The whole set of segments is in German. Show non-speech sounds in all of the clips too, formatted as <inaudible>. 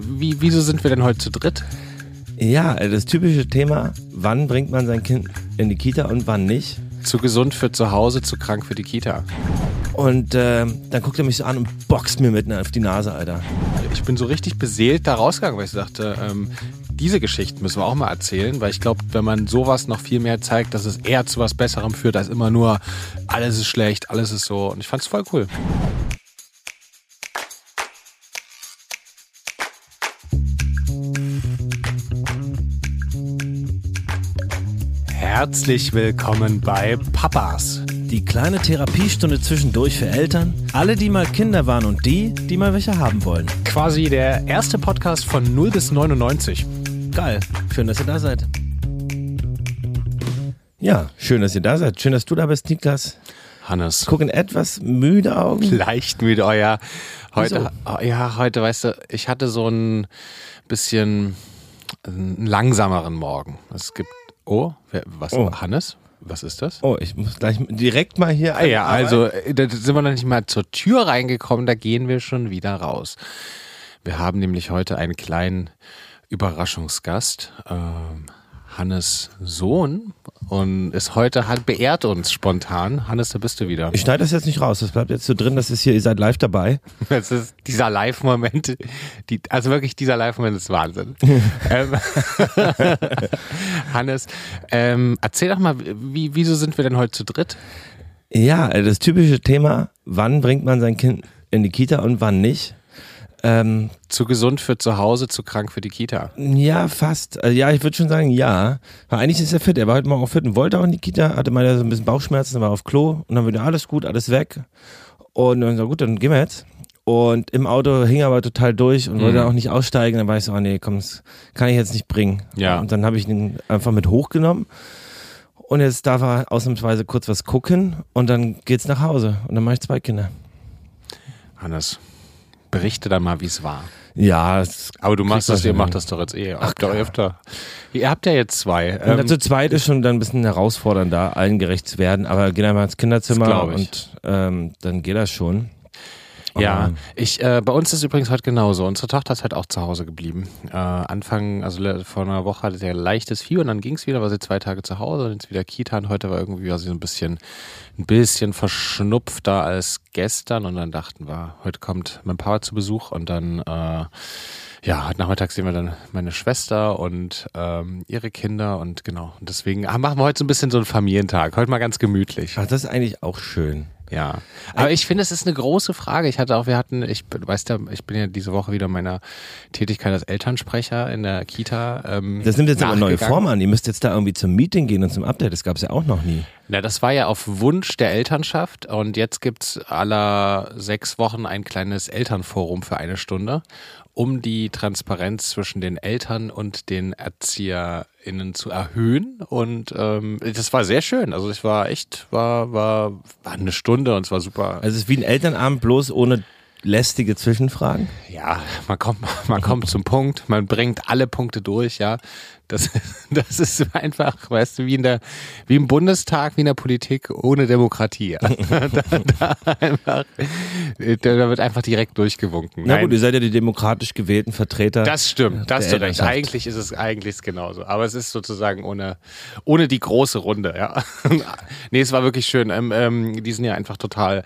wie, wieso sind wir denn heute zu dritt? Ja, das typische Thema, wann bringt man sein Kind in die Kita und wann nicht. Zu gesund für zu Hause, zu krank für die Kita. Und äh, dann guckt er mich so an und boxt mir mitten auf die Nase, Alter. Ich bin so richtig beseelt da rausgegangen, weil ich dachte, ähm, diese Geschichten müssen wir auch mal erzählen, weil ich glaube, wenn man sowas noch viel mehr zeigt, dass es eher zu was Besserem führt, als immer nur alles ist schlecht, alles ist so. Und ich fand's voll cool. Herzlich willkommen bei Papas. Die kleine Therapiestunde zwischendurch für Eltern, alle, die mal Kinder waren und die, die mal welche haben wollen. Quasi der erste Podcast von 0 bis 99. Geil, schön, dass ihr da seid. Ja, schön, dass ihr da seid. Schön, dass du da bist, Niklas. Hannes. Gucken etwas müde Augen. Leicht müde, oh ja. Heute, oh ja, heute, weißt du, ich hatte so ein bisschen einen langsameren Morgen. Es gibt, oh, wer, was, Oh. Hannes? Was ist das? Oh, ich muss gleich direkt mal hier. Ah ja, also äh, da sind wir noch nicht mal zur Tür reingekommen, da gehen wir schon wieder raus. Wir haben nämlich heute einen kleinen Überraschungsgast, ähm, Hannes Sohn, und ist heute hat beehrt uns spontan. Hannes, da bist du wieder. Ich schneide das jetzt nicht raus, das bleibt jetzt so drin, das ist hier, ihr seid live dabei. <laughs> Das ist dieser Live-Moment, die, also wirklich dieser Live-Moment ist Wahnsinn. <laughs> ähm, <laughs> Hannes, ähm, erzähl doch mal, wie, wieso sind wir denn heute zu dritt? Ja, das typische Thema, wann bringt man sein Kind in die Kita und wann nicht. Ähm, Zu gesund für zu Hause, zu krank für die Kita. ja, fast. Also, ja, ich würde schon sagen, ja. Weil eigentlich ist er fit. Er war heute Morgen auch fit und wollte auch in die Kita, hatte mal so ein bisschen Bauchschmerzen, war auf Klo und dann wieder alles gut, alles weg. Und dann so, gut, dann gehen wir jetzt. Und im Auto hing er aber total durch und wollte Mhm. auch nicht aussteigen. Dann war ich so, oh nee, komm, das kann ich jetzt nicht bringen. Ja. Und dann habe ich ihn einfach mit hochgenommen. Und jetzt darf er ausnahmsweise kurz was gucken und dann geht's nach Hause. Und dann mache ich zwei Kinder. Hannes, berichte dann mal, wie es war. Ja, es Aber du machst das, ihr macht das doch jetzt eh. Ach, klar. öfter. Ihr habt ja jetzt zwei. Und Ähm, zu zweit ist schon dann ein bisschen herausfordernder, allen gerecht zu werden, aber gehen einmal ins Das Kinderzimmer und ähm, dann geht das schon. Ja, ich, äh, bei uns ist übrigens heute genauso. Unsere Tochter ist halt auch zu Hause geblieben. Äh, Anfang, also vor einer Woche hatte sie ein leichtes Fieber und dann ging es wieder, war sie zwei Tage zu Hause und jetzt wieder Kita und heute war irgendwie war sie so ein bisschen, ein bisschen verschnupfter als gestern und dann dachten wir, heute kommt mein Papa zu Besuch und dann, äh, ja, heute Nachmittag sehen wir dann meine Schwester und ähm, ihre Kinder und genau. Und deswegen ah, machen wir heute so ein bisschen so einen Familientag. Heute mal ganz gemütlich. Ach, das ist eigentlich auch schön. Ja, aber ich finde, es ist eine große Frage. Ich hatte auch, wir hatten, ich bin- weißt ja, ich bin ja diese Woche wieder meiner Tätigkeit als Elternsprecher in der Kita. Ähm, Das nimmt jetzt aber eine neue. Form an. Ihr müsst jetzt da irgendwie zum Meeting gehen und zum Update. Das gab es ja auch noch nie. Na, das war ja auf Wunsch der Elternschaft und jetzt gibt's aller sechs Wochen ein kleines Elternforum für eine Stunde, um die Transparenz zwischen den Eltern und den ErzieherInnen zu erhöhen. Und ähm, das war sehr schön. Also es war echt, war, war, war eine Stunde und es war super. Also es ist wie ein Elternabend, bloß ohne lästige Zwischenfragen. Ja, man kommt, <laughs> man kommt zum Punkt, man bringt alle Punkte durch, ja. Das, <laughs> das ist einfach, weißt du, wie in der, wie im Bundestag, wie in der Politik ohne Demokratie. Ja. <laughs> Da, da, einfach, da, wird einfach direkt durchgewunken. Na Nein, gut, ihr seid ja die demokratisch gewählten Vertreter. das stimmt, das hast du recht. Eigentlich ist es eigentlich ist genauso. Aber es ist sozusagen ohne, ohne die große Runde, ja. nee, es war wirklich schön. Ähm, ähm, die sind ja einfach total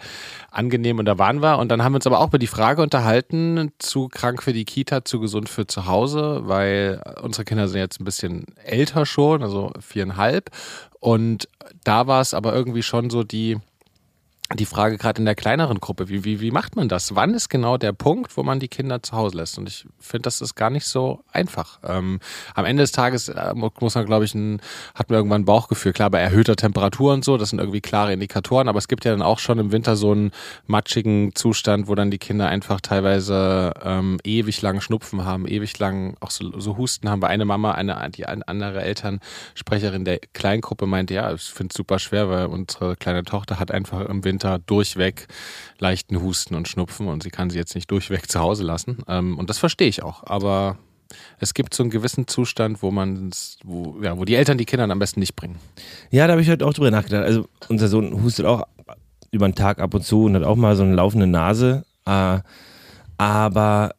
angenehm und da waren wir. Und dann haben wir uns aber auch über die Frage unterhalten, zu krank für die Kita, zu gesund für zu Hause, weil unsere Kinder sind jetzt ein bisschen älter schon, also viereinhalb. Und da war es aber irgendwie schon so die, die Frage gerade in der kleineren Gruppe, wie, wie, wie macht man das? Wann ist genau der Punkt, wo man die Kinder zu Hause lässt? Und ich finde, das ist gar nicht so einfach. Ähm, am Ende des Tages äh, muss man, glaube ich, ein, hat man irgendwann ein Bauchgefühl. Klar, bei erhöhter Temperatur und so, das sind irgendwie klare Indikatoren, aber es gibt ja dann auch schon im Winter so einen matschigen Zustand, wo dann die Kinder einfach teilweise ähm, ewig lang Schnupfen haben, ewig lang auch so, so Husten haben. Bei einer Mama, eine, die eine andere Elternsprecherin der Kleingruppe meinte, ja, ich finde es super schwer, weil unsere kleine Tochter hat einfach im Winter durchweg leichten Husten und Schnupfen und sie kann sie jetzt nicht durchweg zu Hause lassen. Ähm, und das verstehe ich auch. Aber es gibt so einen gewissen Zustand, wo man, wo, ja, wo die Eltern die Kinder am besten nicht bringen. Ja, da habe ich heute auch drüber nachgedacht. Also unser Sohn hustet auch über den Tag ab und zu und hat auch mal so eine laufende Nase. Äh, aber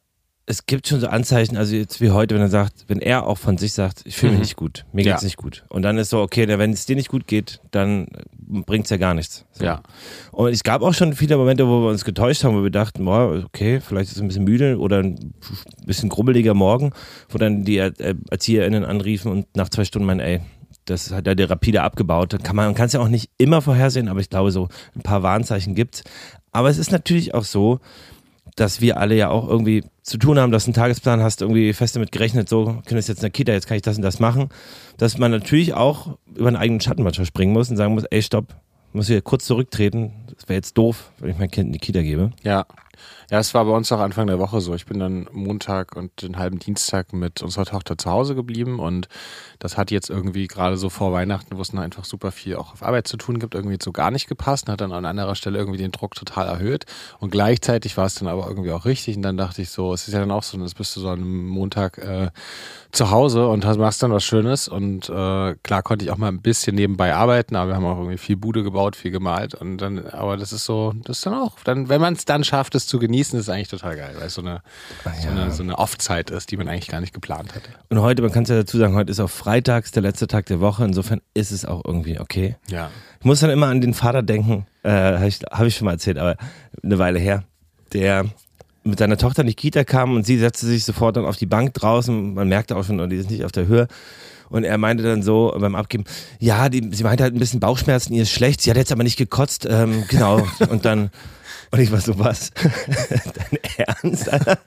es gibt schon so Anzeichen, also jetzt wie heute, wenn er sagt, wenn er auch von sich sagt, ich fühle mich Mhm. nicht gut, mir geht's Ja. nicht gut. Und dann ist so, okay, wenn es dir nicht gut geht, dann bringt's ja gar nichts. So. Ja. Und es gab auch schon viele Momente, wo wir uns getäuscht haben, wo wir dachten, boah, okay, vielleicht ist es ein bisschen müde oder ein bisschen grummeliger Morgen, wo dann die äh, ErzieherInnen anriefen und nach zwei Stunden meinen, ey, das hat er dir rapide abgebaut. Kann man, man kann es ja auch nicht immer vorhersehen, aber ich glaube, so ein paar Warnzeichen gibt's. Aber es ist natürlich auch so, dass wir alle ja auch irgendwie zu tun haben, dass du einen Tagesplan hast, irgendwie fest damit gerechnet, so, Kind ist jetzt in der Kita, jetzt kann ich das und das machen. Dass man natürlich auch über einen eigenen Schatten manchmal springen muss und sagen muss, ey, stopp, muss hier kurz zurücktreten. Das wäre jetzt doof, wenn ich mein Kind in die Kita gebe. Ja. Ja, es war bei uns auch Anfang der Woche so. Ich bin dann Montag und den halben Dienstag mit unserer Tochter zu Hause geblieben und das hat jetzt irgendwie gerade so vor Weihnachten, wo es noch einfach super viel auch auf Arbeit zu tun gibt, irgendwie so gar nicht gepasst und hat dann an anderer Stelle irgendwie den Druck total erhöht und gleichzeitig war es dann aber irgendwie auch richtig und dann dachte ich so, es ist ja dann auch so, jetzt bist du so am Montag äh, zu Hause und machst dann was Schönes und äh, klar konnte ich auch mal ein bisschen nebenbei arbeiten, aber wir haben auch irgendwie viel Bude gebaut, viel gemalt und dann, aber das ist so, das ist dann auch, dann, wenn man es dann schafft, es zu genießen, ist eigentlich total geil, weil es so eine, so eine, so eine Off-Zeit ist, die man eigentlich gar nicht geplant hatte. Und heute, man kann es ja dazu sagen, heute ist auch freitags, der letzte Tag der Woche. Insofern ist es auch irgendwie okay. Ja. Ich muss dann immer an den Vater denken, äh, habe ich, hab ich schon mal erzählt, aber eine Weile her, der mit seiner Tochter in die Kita kam und sie setzte sich sofort dann auf die Bank draußen. Man merkte auch schon, die ist nicht auf der Höhe. Und er meinte dann so beim Abgeben, ja, die, sie meinte halt ein bisschen Bauchschmerzen, ihr ist schlecht, sie hat jetzt aber nicht gekotzt, ähm, genau. <laughs> Und dann, und ich war so, was? <laughs> Dein Ernst? Alter?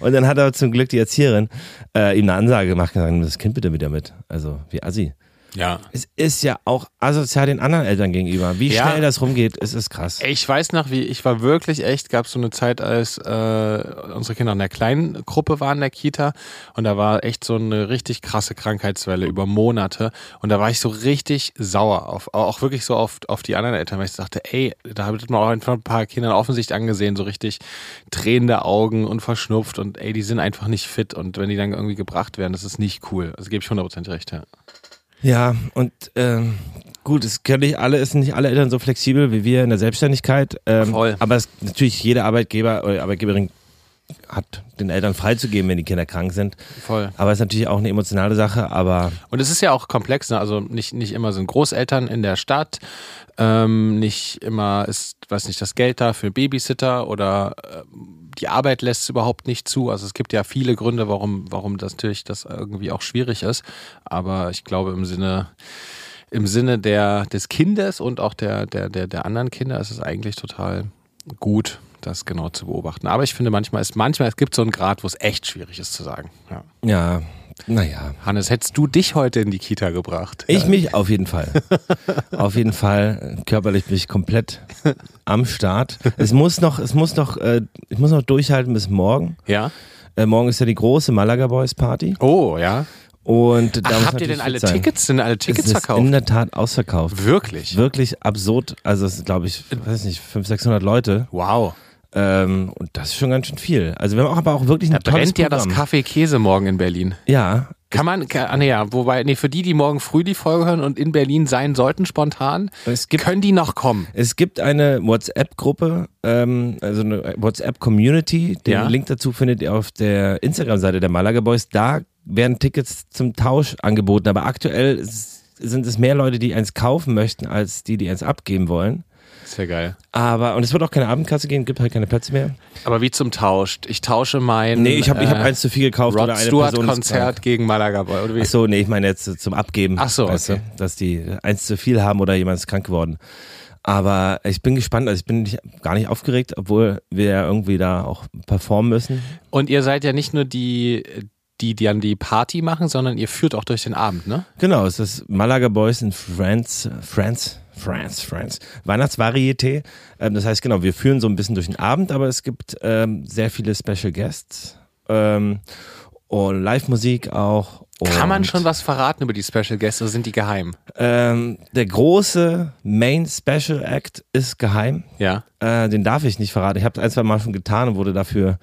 Und dann hat aber zum Glück die Erzieherin äh, ihm eine Ansage gemacht, gesagt, nimm das Kind bitte wieder mit. Also, wie assi. Ja. Es ist ja auch asozial den anderen Eltern gegenüber. Wie Ja. schnell das rumgeht, es ist krass. Ich weiß noch, wie ich war wirklich echt, gab es so eine Zeit, als äh, unsere Kinder in der kleinen Gruppe waren in der Kita und da war echt so eine richtig krasse Krankheitswelle über Monate und da war ich so richtig sauer auf, auch wirklich so auf, auf die anderen Eltern, weil ich dachte, ey, da hat man auch einfach ein paar Kindern Offensicht angesehen, so richtig tränende Augen und verschnupft und ey, die sind einfach nicht fit und wenn die dann irgendwie gebracht werden, das ist nicht cool. Also gebe ich 100% recht, ja. Ja, und ähm, gut, es können nicht alle, es sind nicht alle Eltern so flexibel wie wir in der Selbstständigkeit. Ähm, Voll. Aber es, natürlich jeder Arbeitgeber oder Arbeitgeberin hat den Eltern freizugeben, wenn die Kinder krank sind. Voll. Aber es ist natürlich auch eine emotionale Sache, aber Und es ist ja auch komplex, ne? also nicht, nicht immer sind Großeltern in der Stadt, ähm, nicht immer ist, weiß nicht, das Geld da für Babysitter oder ähm, die Arbeit lässt es überhaupt nicht zu. Also es gibt ja viele Gründe, warum, warum das natürlich das irgendwie auch schwierig ist. Aber ich glaube im Sinne, im Sinne der, des Kindes und auch der, der, der, der anderen Kinder ist es eigentlich total gut, das genau zu beobachten. Aber ich finde manchmal ist, manchmal, es gibt so einen Grad, wo es echt schwierig ist zu sagen. Ja. ja, naja. Hannes, hättest du dich heute in die Kita gebracht? Ich mich auf jeden Fall. <laughs> auf jeden Fall. Körperlich bin ich komplett am Start. Es muss noch, es muss noch, äh, ich muss noch durchhalten bis morgen. Ja. Äh, morgen ist ja die große Malaga Boys Party. Oh, ja. Und Ach, habt ihr denn alle sein. Tickets? Sind alle Tickets es ist verkauft? in der Tat ausverkauft. Wirklich? Wirklich absurd. Also es sind, glaube ich, weiß nicht, 500, 600 Leute. Wow. Ähm, und das ist schon ganz schön viel. Also wir haben auch aber auch wirklich ein Da tolles brennt ja das. Kaffee Käse morgen in Berlin. Ja, Kann man, kann, ah, nee, ja, wobei, nee, für die, die morgen früh die Folge hören und in Berlin sein sollten, spontan, es gibt können die noch kommen. Es gibt eine WhatsApp-Gruppe, ähm, also eine WhatsApp-Community. Den Ja. Link dazu findet ihr auf der Instagram-Seite der Malaga Boys. Da werden Tickets zum Tausch angeboten, aber aktuell sind es mehr Leute, die eins kaufen möchten, als die, die eins abgeben wollen. Sehr geil. Aber, und es wird auch keine Abendkasse geben, gibt halt keine Plätze mehr. Aber wie zum Tausch? Ich tausche mein Nee, ich habe ich hab äh, eins zu viel gekauft Rod oder eine Stewart Person ist Konzert gegen Malaga Boy. Oder wie? Ach so, nee, ich meine jetzt äh, zum Abgeben. Ach so, weißt okay. du, dass die eins zu viel haben oder jemand ist krank geworden. Aber ich bin gespannt, also ich bin nicht, gar nicht aufgeregt, obwohl wir ja irgendwie da auch performen müssen. Und ihr seid ja nicht nur die, die, die dann die Party machen, sondern ihr führt auch durch den Abend, ne? Genau, es ist Malaga Boys in France, France, France, France. Weihnachtsvarieté. Ähm, das heißt, genau, wir führen so ein bisschen durch den Abend, aber es gibt ähm, sehr viele Special Guests ähm, und Live-Musik auch. Kann man schon was verraten über die Special Guests oder sind die geheim? Ähm, der große Main Special Act ist geheim. Ja. Äh, den darf ich nicht verraten. Ich habe es ein, zwei Mal schon getan und wurde dafür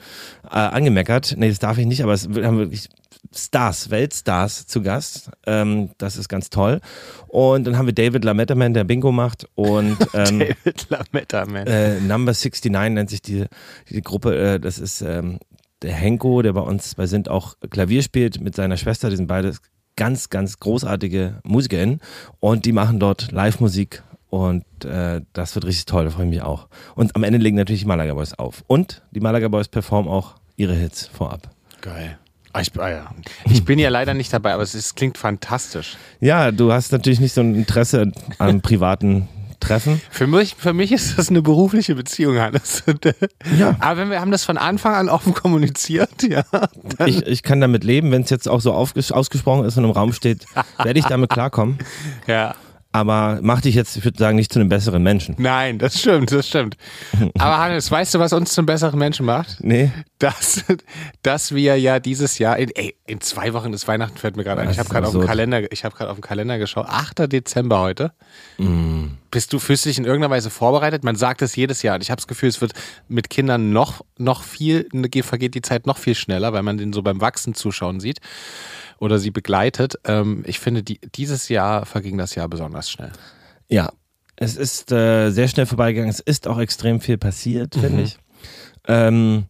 äh, angemeckert. Nee, das darf ich nicht, aber es wir haben wirklich Stars, Weltstars zu Gast. Ähm, das ist ganz toll. Und dann haben wir David Lametterman, der Bingo macht. Und <laughs> ähm, David Lametta, man. äh, Number 69 nennt sich die, die Gruppe. Äh, das ist ähm, der Henko, der bei uns bei Sind auch Klavier spielt, mit seiner Schwester, die sind beide ganz, ganz großartige MusikerInnen und die machen dort Live-Musik und äh, das wird richtig toll, da freue ich mich auch. Und am Ende legen natürlich die Malaga Boys auf. Und die Malaga Boys performen auch ihre Hits vorab. Geil. Ah, ich, ah ja. ich bin ja leider nicht dabei, aber es, ist, klingt fantastisch. Ja, du hast natürlich nicht so ein Interesse an privaten Treffen. Für mich, für mich ist das eine berufliche Beziehung, Hannes. Ja. Aber wenn wir haben das von Anfang an offen kommuniziert, ja. Ich, ich kann damit leben, wenn es jetzt auch so ausgesprochen ist und im Raum steht, <laughs> werde ich damit klarkommen. Ja aber mach dich jetzt, ich würde sagen, nicht zu einem besseren Menschen. Nein, das stimmt, das stimmt. <laughs> Aber Hannes, weißt du, was uns zum besseren Menschen macht? Nee. Dass, dass wir ja dieses Jahr, in, ey, in zwei Wochen ist Weihnachten, fällt mir gerade ein. Ich habe gerade auf dem Kalender, ich habe gerade auf dem Kalender geschaut. 8. Dezember heute. Mm. Bist du, fühlst du dich in irgendeiner Weise vorbereitet? Man sagt es jedes Jahr und ich habe das Gefühl, es wird mit Kindern noch, noch viel, vergeht die Zeit noch viel schneller, weil man den so beim Wachsen zuschauen sieht oder sie begleitet. Ähm, ich finde, die, dieses Jahr verging das Jahr besonders schnell. Ja, es ist äh, sehr schnell vorbeigegangen. Es ist auch extrem viel passiert, mhm. finde ich. Ähm,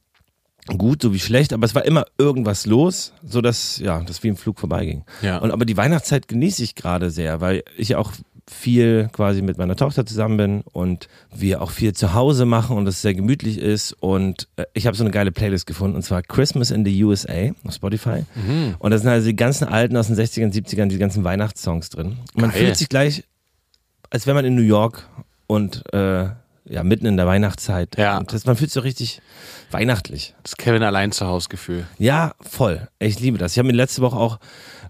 gut, so wie schlecht, aber es war immer irgendwas los, so dass ja, das wie im Flug vorbeiging. Ja. Und aber die Weihnachtszeit genieße ich gerade sehr, weil ich auch viel quasi mit meiner Tochter zusammen bin und wir auch viel zu Hause machen und es sehr gemütlich ist. Und äh, ich habe so eine geile Playlist gefunden und zwar Christmas in the USA auf Spotify. Mhm. Und da sind also die ganzen alten aus den 60ern, 70ern, die ganzen Weihnachtssongs drin. Und man Geil. fühlt sich gleich, als wäre man in New York und äh, ja, mitten in der Weihnachtszeit. Ja. Das, man fühlt sich so richtig weihnachtlich. Das Kevin allein zu Hause Gefühl. Ja, voll. Ich liebe das. Ich habe mir letzte Woche auch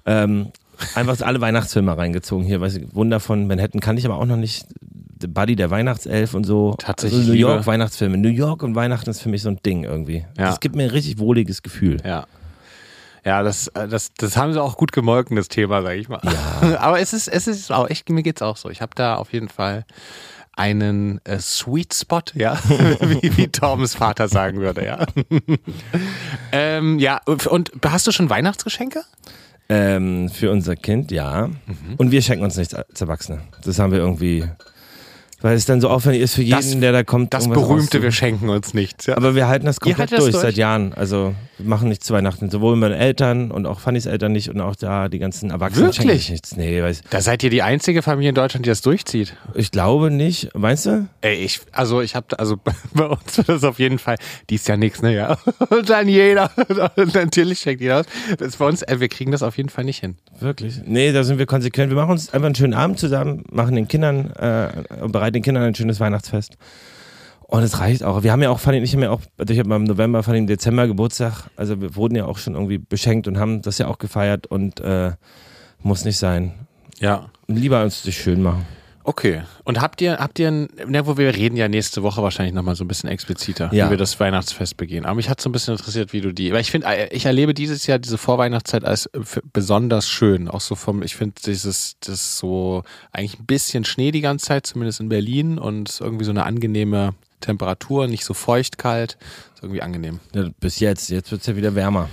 ähm, einfach alle Weihnachtsfilme reingezogen hier. Weiß ich, Wunder von Manhattan kann ich aber auch noch nicht. Buddy der Weihnachtself und so. Tatsächlich. Also New York Weihnachtsfilme. New York und Weihnachten ist für mich so ein Ding irgendwie. Ja. Das gibt mir ein richtig wohliges Gefühl. Ja. Ja, das, äh, das, das haben sie auch gut gemolken, das Thema, sag ich mal. Ja. <laughs> Aber es ist, es ist auch echt, mir geht's auch so. Ich habe da auf jeden Fall einen äh, Sweet Spot, ja, <laughs> wie, wie Toms Vater sagen würde, ja. <laughs> ähm, ja, und hast du schon Weihnachtsgeschenke? Ähm, für unser Kind, ja. Mhm. Und wir schenken uns nichts als Erwachsene. Das haben wir irgendwie weil es dann so aufwendig ist für jeden, das, der da kommt. Das berühmte, wir schenken uns nichts. Ja. Aber wir halten das komplett durch, durch, seit Jahren. Also wir machen nichts zu Weihnachten. Sowohl meine Eltern und auch Fannys Eltern nicht und auch da die ganzen Erwachsenen Wirklich? nichts. Nee, weiß. Da seid ihr die einzige Familie in Deutschland, die das durchzieht. Ich glaube nicht. Meinst du? Ey, ich, also ich habe, also <laughs> bei uns wird das auf jeden Fall, dies ja nichts, ne, ja. <laughs> Und dann jeder, <laughs> natürlich schenkt jeder aus. Das ist bei uns, ey, wir kriegen das auf jeden Fall nicht hin. Wirklich? Nee, da sind wir konsequent. Wir machen uns einfach einen schönen Abend zusammen, machen den Kindern äh, und bereiten den Kindern ein schönes Weihnachtsfest. Und es reicht auch. Wir haben ja auch, fand ich, haben ja auch, also ich habe im November, fand ich im Dezember Geburtstag, also wir wurden ja auch schon irgendwie beschenkt und haben das ja auch gefeiert und äh, muss nicht sein. Ja. Lieber uns das schön machen. Okay. Und habt ihr, habt ihr, ne, wo wir reden ja nächste Woche wahrscheinlich nochmal so ein bisschen expliziter, ja. wie wir das Weihnachtsfest begehen. Aber mich hat so ein bisschen interessiert, wie du die, weil ich finde, äh, ich erlebe dieses Jahr diese Vorweihnachtszeit als äh, besonders schön. Auch so vom, ich finde dieses, das so eigentlich ein bisschen Schnee die ganze Zeit, zumindest in Berlin und irgendwie so eine angenehme Temperatur, nicht so feucht, kalt. Ist irgendwie angenehm. Ja, bis jetzt, jetzt wird's ja wieder wärmer.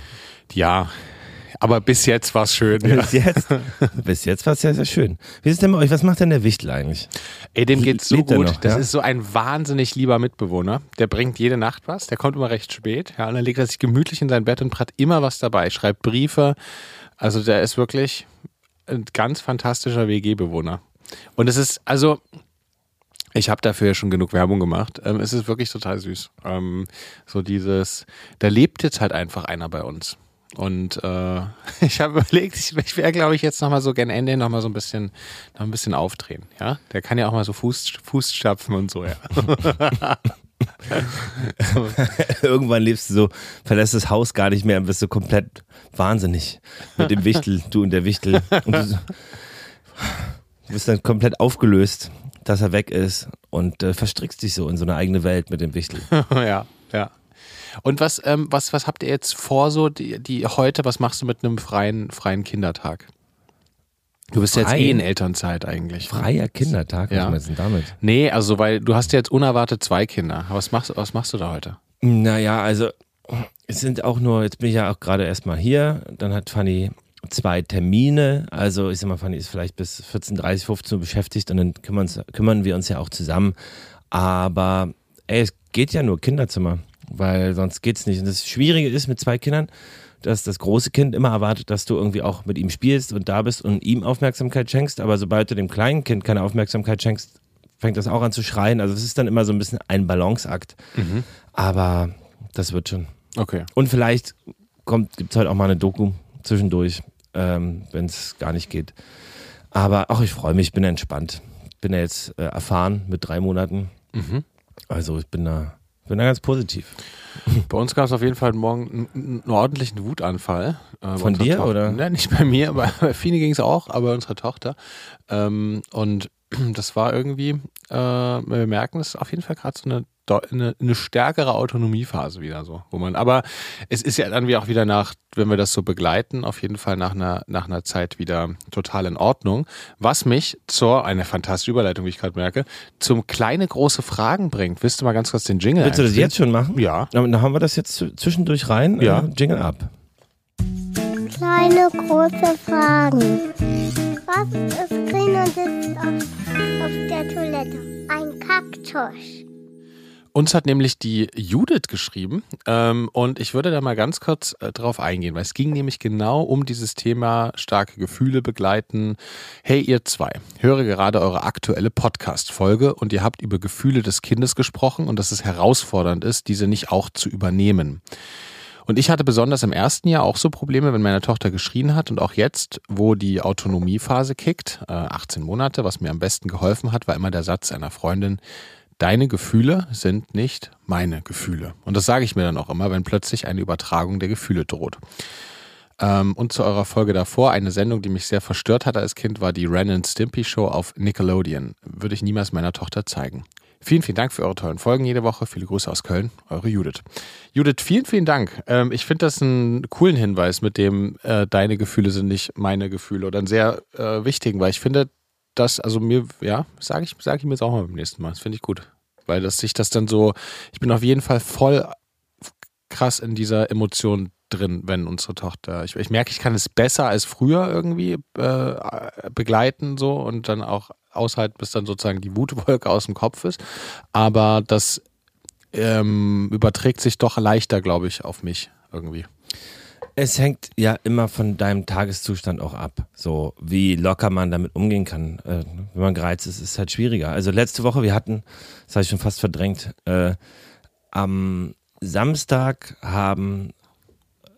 Ja, aber bis jetzt war es schön. Ja. Bis jetzt, bis jetzt war es sehr, sehr schön. Wie ist es denn bei euch? Was macht denn der Wichtel eigentlich? Ey, dem geht's so gut. Noch, das ja? ist so ein wahnsinnig lieber Mitbewohner. Der bringt jede Nacht was. Der kommt immer recht spät. Ja, und dann legt er sich gemütlich in sein Bett und hat immer was dabei. Schreibt Briefe. Also der ist wirklich ein ganz fantastischer WG-Bewohner. Und es ist, also, ich habe dafür ja schon genug Werbung gemacht. Ähm, es ist wirklich total süß. Ähm, so dieses, da lebt jetzt halt einfach einer bei uns. Und äh, <laughs> ich habe überlegt, ich, ich wäre, glaube ich, jetzt nochmal so gen Ende nochmal so ein bisschen, noch ein bisschen aufdrehen. Ja, der kann ja auch mal so Fuß, Fußstapfen und so, ja. <laughs> Irgendwann lebst du so, verlässt das Haus gar nicht mehr und bist so komplett wahnsinnig mit dem Wichtel, du und der Wichtel. Und du, du bist dann komplett aufgelöst, dass er weg ist und äh, verstrickst dich so in so eine eigene Welt mit dem Wichtel. <laughs> ja, ja. Und was, ähm, was, was habt ihr jetzt vor, so die, die heute, was machst du mit einem freien, freien Kindertag? Du bist Frei? jetzt eh in Elternzeit eigentlich. Freier Kindertag? Ja. Was ist denn damit? Nee, also weil du hast jetzt unerwartet zwei Kinder. Was machst, was machst du da heute? Naja, also es sind auch nur, jetzt bin ich ja auch gerade erstmal hier, dann hat Fanny zwei Termine, also ich sag mal, Fanny ist vielleicht bis 14.30, 15 Uhr beschäftigt und dann kümmern, kümmern wir uns ja auch zusammen. Aber ey, es geht ja nur Kinderzimmer. Weil sonst geht's nicht. Und das Schwierige ist mit zwei Kindern, dass das große Kind immer erwartet, dass du irgendwie auch mit ihm spielst und da bist und ihm Aufmerksamkeit schenkst, aber sobald du dem kleinen Kind keine Aufmerksamkeit schenkst, fängt das auch an zu schreien. Also es ist dann immer so ein bisschen ein Balanceakt. Mhm. Aber das wird schon. Okay. Und vielleicht gibt es heute auch mal eine Doku zwischendurch, ähm, wenn es gar nicht geht. Aber auch ich freue mich, bin entspannt. Bin ja jetzt äh, erfahren mit drei Monaten. Mhm. Also ich bin da, bin da ganz positiv. Bei uns gab es auf jeden Fall morgen einen, einen ordentlichen Wutanfall. Äh, Von dir Tochter. oder? Nein, nicht bei mir, bei, bei Fini ging es auch, aber bei unserer Tochter. Ähm, und <clears throat> das war irgendwie, äh, wir merken, es ist auf jeden Fall gerade so eine, eine, eine, stärkere Autonomiephase wieder so, wo man, aber es ist ja dann wie auch wieder nach, wenn wir das so begleiten, auf jeden Fall nach einer, nach einer Zeit wieder total in Ordnung. Was mich zur, eine fantastische Überleitung, wie ich gerade merke, zum kleine große Fragen bringt. Willst du mal ganz kurz den Jingle Willst du das jetzt schon machen? Ja. Dann haben wir das jetzt zwischendurch rein. Ja. Äh, Jingle ab. Kleine große Fragen. Was ist grün und ist auf, auf der Toilette? Ein Kaktus. Uns hat nämlich die Judith geschrieben ähm, und ich würde da mal ganz kurz äh, drauf eingehen, weil es ging nämlich genau um dieses Thema starke Gefühle begleiten. Hey ihr zwei, höre gerade eure aktuelle Podcast-Folge und ihr habt über Gefühle des Kindes gesprochen und dass es herausfordernd ist, diese nicht auch zu übernehmen. Und ich hatte besonders im ersten Jahr auch so Probleme, wenn meine Tochter geschrien hat und auch jetzt, wo die Autonomiephase kickt, äh, 18 Monate, was mir am besten geholfen hat, war immer der Satz einer Freundin, deine Gefühle sind nicht meine Gefühle. Und das sage ich mir dann auch immer, wenn plötzlich eine Übertragung der Gefühle droht. Ähm, und zu eurer Folge davor, eine Sendung, die mich sehr verstört hat als Kind, war die Ren Stimpy Show auf Nickelodeon. Würde ich niemals meiner Tochter zeigen. Vielen, vielen Dank für eure tollen Folgen jede Woche. Viele Grüße aus Köln, eure Judith. Judith, vielen, vielen Dank. Ähm, ich finde das einen coolen Hinweis mit dem, äh, deine Gefühle sind nicht meine Gefühle oder einen sehr äh, wichtigen, weil ich finde, dass, also mir, ja, sage ich, sag ich mir jetzt auch mal beim nächsten Mal. Das finde ich gut. Weil das sich das dann so, ich bin auf jeden Fall voll krass in dieser Emotion drin, wenn unsere Tochter. Ich, ich merke, ich kann es besser als früher irgendwie äh, begleiten so und dann auch aushalten, bis dann sozusagen die Wutwolke aus dem Kopf ist. Aber das ähm, überträgt sich doch leichter, glaube ich, auf mich irgendwie. Es hängt ja immer von deinem Tageszustand auch ab, so wie locker man damit umgehen kann. Äh, wenn man gereizt ist, ist es halt schwieriger. Also letzte Woche, wir hatten, das habe ich schon fast verdrängt, äh, am Samstag haben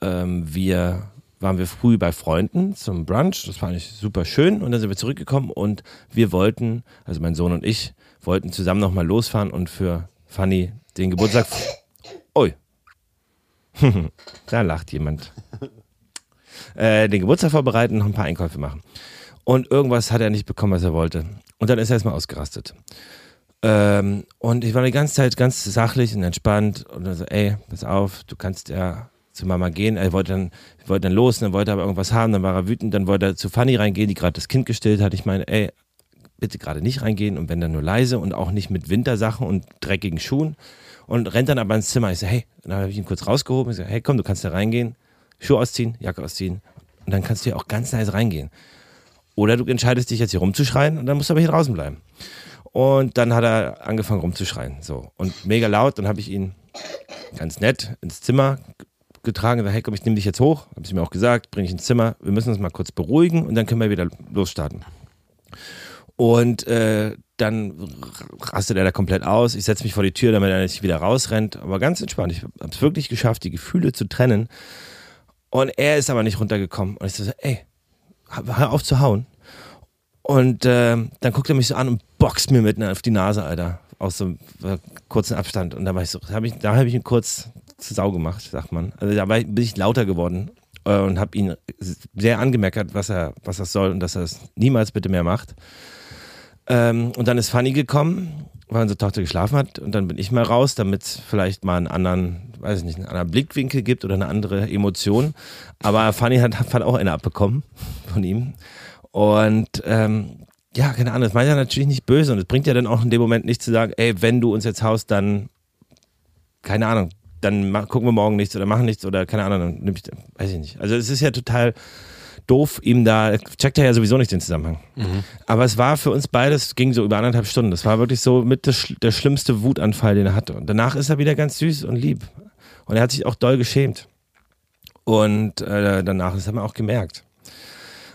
ähm, wir waren wir früh bei Freunden zum Brunch. Das fand ich super schön. Und dann sind wir zurückgekommen und wir wollten, also mein Sohn und ich, wollten zusammen nochmal losfahren und für Fanny den Geburtstag. <laughs> Da lacht jemand. Äh, den Geburtstag vorbereiten, noch ein paar Einkäufe machen. Und irgendwas hat er nicht bekommen, was er wollte. Und dann ist er erstmal ausgerastet. Ähm, und ich war die ganze Zeit ganz sachlich und entspannt und dann so, ey, pass auf, du kannst ja zu Mama gehen. Er wollte dann, wollte dann los, dann wollte er aber irgendwas haben, dann war er wütend, dann wollte er zu Fanny reingehen, die gerade das Kind gestillt hat. Ich meine, ey, bitte gerade nicht reingehen und wenn dann nur leise und auch nicht mit Wintersachen und dreckigen Schuhen und rennt dann aber ins Zimmer. Ich so, hey, dann habe ich ihn kurz rausgehoben. Ich so, hey, komm, du kannst da reingehen, Schuhe ausziehen, Jacke ausziehen und dann kannst du ja auch ganz leise reingehen. Oder du entscheidest dich jetzt hier rumzuschreien und dann musst du aber hier draußen bleiben. Und dann hat er angefangen rumzuschreien, so und mega laut. Dann habe ich ihn ganz nett ins Zimmer getragen, gesagt, hey komm, ich nehme dich jetzt hoch, habe ich mir auch gesagt, bringe ich ins Zimmer, wir müssen uns mal kurz beruhigen und dann können wir wieder losstarten. Und äh, dann rastet er da komplett aus. Ich setze mich vor die Tür, damit er nicht wieder rausrennt. Aber ganz entspannt. Ich habe es wirklich geschafft, die Gefühle zu trennen. Und er ist aber nicht runtergekommen. Und ich so, ey, hör auf zu hauen. Und äh, dann guckt er mich so an und boxt mir mitten auf die Nase, Alter. Aus so einem äh, kurzen Abstand. Und da war ich so, hab ich, da habe ich ihn kurz zu Sau gemacht, sagt man. Also da bin ich lauter geworden äh, und habe ihn sehr angemeckert, was er, was das soll und dass er es niemals bitte mehr macht. Ähm, und dann ist Fanny gekommen, weil unsere Tochter geschlafen hat und dann bin ich mal raus, damit es vielleicht mal einen anderen, weiß ich nicht, einen anderen Blickwinkel gibt oder eine andere Emotion. Aber Fanny hat, hat auch eine abbekommen von ihm. Und ähm, ja, keine Ahnung, das meint er natürlich nicht böse und es bringt ja dann auch in dem Moment nicht zu sagen, ey, wenn du uns jetzt haust, dann, keine Ahnung, dann gucken wir morgen nichts oder machen nichts oder keine Ahnung, dann nimm ich, weiß ich nicht. Also es ist ja total doof, ihm da, checkt er ja sowieso nicht den Zusammenhang. Aber es war für uns beides, ging so über anderthalb Stunden. Das war wirklich so mit das, der schlimmste Wutanfall, den er hatte. Und danach ist er wieder ganz süß und lieb. Und er hat sich auch doll geschämt. Und äh, danach, das haben wir auch gemerkt.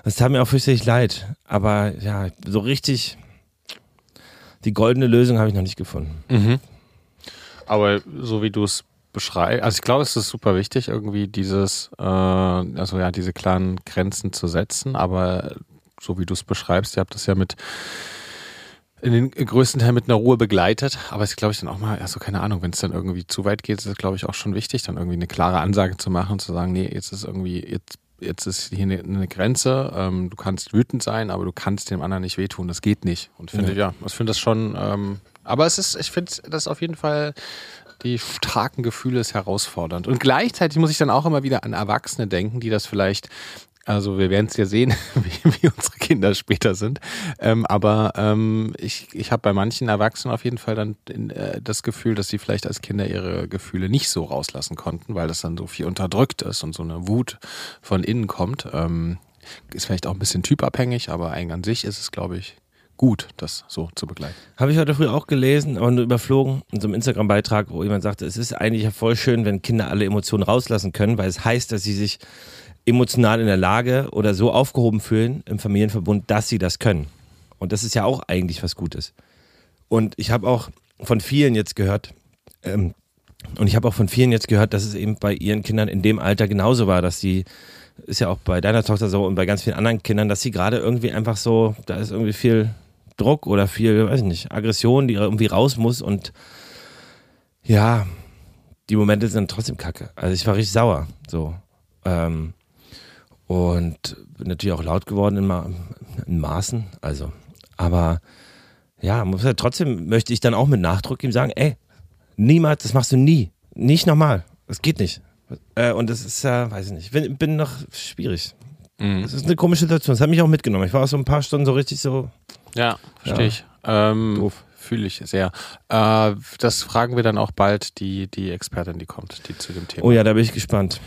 Das tat mir auch fürchterlich leid. Aber ja, so richtig die goldene Lösung habe ich noch nicht gefunden. Aber so wie du es beschreibst, also ich glaube, es ist super wichtig, irgendwie dieses, äh, also ja, diese klaren Grenzen zu setzen, aber so wie du es beschreibst, ihr habt das ja mit in den größten Teil mit einer Ruhe begleitet, aber es ist, glaube ich, dann auch mal, also keine Ahnung, wenn es dann irgendwie zu weit geht, ist es, glaube ich, auch schon wichtig, dann irgendwie eine klare Ansage zu machen und zu sagen, nee, jetzt ist irgendwie, jetzt, jetzt ist hier eine, eine Grenze, ähm, du kannst wütend sein, aber du kannst dem anderen nicht wehtun, das geht nicht. Und finde, ja, ich finde das schon, ähm, aber es ist, ich finde das auf jeden Fall, die starken Gefühle ist herausfordernd. Und gleichzeitig muss ich dann auch immer wieder an Erwachsene denken, die das vielleicht also wir werden es ja sehen, <laughs> wie, wie unsere Kinder später sind. Ähm, aber ähm, ich, ich habe bei manchen Erwachsenen auf jeden Fall dann äh, das Gefühl, dass sie vielleicht als Kinder ihre Gefühle nicht so rauslassen konnten, weil das dann so viel unterdrückt ist und so eine Wut von innen kommt. Ähm, ist vielleicht auch ein bisschen typabhängig, aber eigentlich an sich ist es, glaube ich, gut, das so zu begleiten. Habe ich heute früh auch gelesen, aber nur überflogen, in so einem Instagram-Beitrag, wo jemand sagte, es ist eigentlich voll schön, wenn Kinder alle Emotionen rauslassen können, weil es heißt, dass sie sich emotional in der Lage oder so aufgehoben fühlen im Familienverbund, dass sie das können. Und das ist ja auch eigentlich was Gutes. Und ich habe auch von vielen jetzt gehört, ähm, und ich habe auch von vielen jetzt gehört, dass es eben bei ihren Kindern in dem Alter genauso war, dass sie, ist ja auch bei deiner Tochter so und bei ganz vielen anderen Kindern, dass sie gerade irgendwie einfach so, da ist irgendwie viel Druck oder viel, weiß ich nicht, Aggression, die irgendwie raus muss und ja, die Momente sind trotzdem kacke. Also ich war richtig sauer, so. Ähm, und bin natürlich auch laut geworden in, Ma in Maßen, also, aber ja, muss ja, trotzdem möchte ich dann auch mit Nachdruck ihm sagen, ey, niemals, das machst du nie, nicht nochmal, das geht nicht. Äh, und das ist ja, weiß ich nicht, bin, bin noch schwierig. Das ist eine komische Situation. Das hat mich auch mitgenommen. Ich war auch so ein paar Stunden so richtig so. Ja, verstehe Ja. ich. Ähm, Doof. Fühle ich sehr. Äh, das fragen wir dann auch bald die, die Expertin, die kommt, die zu dem Thema. Oh ja, da bin ich gespannt.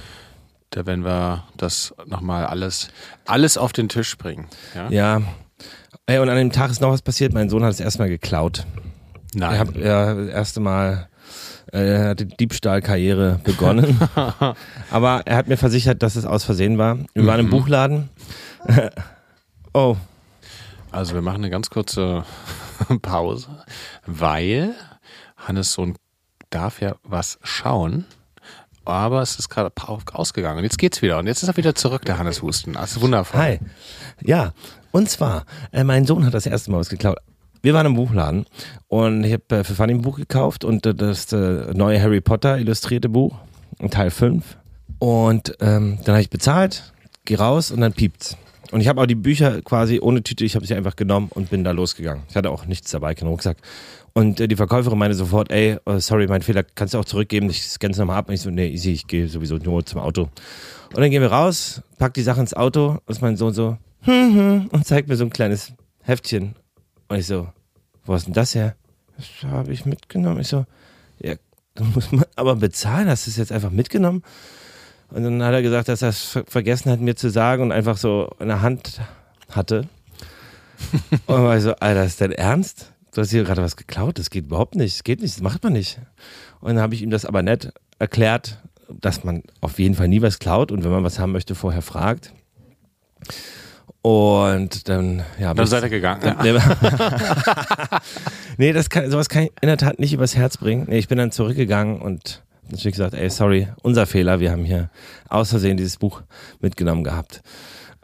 Da werden wir das nochmal alles, alles auf den Tisch bringen. Ja? Ja. Ey, und an dem Tag ist noch was passiert. Mein Sohn hat es erstmal geklaut. Nein. Ich habe ja das erste Mal er hat die Diebstahlkarriere begonnen. <laughs> Aber er hat mir versichert, dass es aus Versehen war. Wir waren im Buchladen. <laughs> oh, Also wir machen eine ganz kurze <laughs> Pause, weil Hannes Sohn darf ja was schauen, aber es ist gerade ausgegangen und jetzt geht's wieder und jetzt ist er wieder zurück, der Hannes Husten. Das ist wundervoll. Hi. Ja, und zwar, äh, mein Sohn hat das erste Mal was geklaut. Wir waren im Buchladen und ich habe äh, für Fanny ein Buch gekauft und äh, das äh, neue Harry Potter illustrierte Buch, Teil 5. Und ähm, dann habe ich bezahlt, geh raus und dann piept's. Und ich habe auch die Bücher quasi ohne Tüte, ich habe sie einfach genommen und bin da losgegangen. Ich hatte auch nichts dabei, keinen Rucksack. Und äh, die Verkäuferin meinte sofort, ey, äh, sorry, mein Fehler, kannst du auch zurückgeben, ich scanne es nochmal ab. Und ich so, nee, easy, ich gehe sowieso nur zum Auto. Und dann gehen wir raus, pack die Sachen ins Auto und mein Sohn so, hm, hm, und zeigt mir so ein kleines Heftchen. Und ich so, wo ist denn das her? Das habe ich mitgenommen. Ich so, ja, muss man aber bezahlen, hast du es jetzt einfach mitgenommen? Und dann hat er gesagt, dass er es ver vergessen hat, mir zu sagen und einfach so in der Hand hatte. <laughs> und war ich so, Alter, ist dein Ernst? Du hast hier gerade was geklaut, das geht überhaupt nicht, das geht nicht, das macht man nicht. Und dann habe ich ihm das aber nett erklärt, dass man auf jeden Fall nie was klaut und wenn man was haben möchte, vorher fragt. Und dann, ja. Dann seid ihr gegangen. <laughs> Nee, nee, das kann, sowas kann ich in der Tat nicht übers Herz bringen. Nee, ich bin dann zurückgegangen und hab natürlich gesagt, ey, sorry, unser Fehler, wir haben hier aus Versehen dieses Buch mitgenommen gehabt.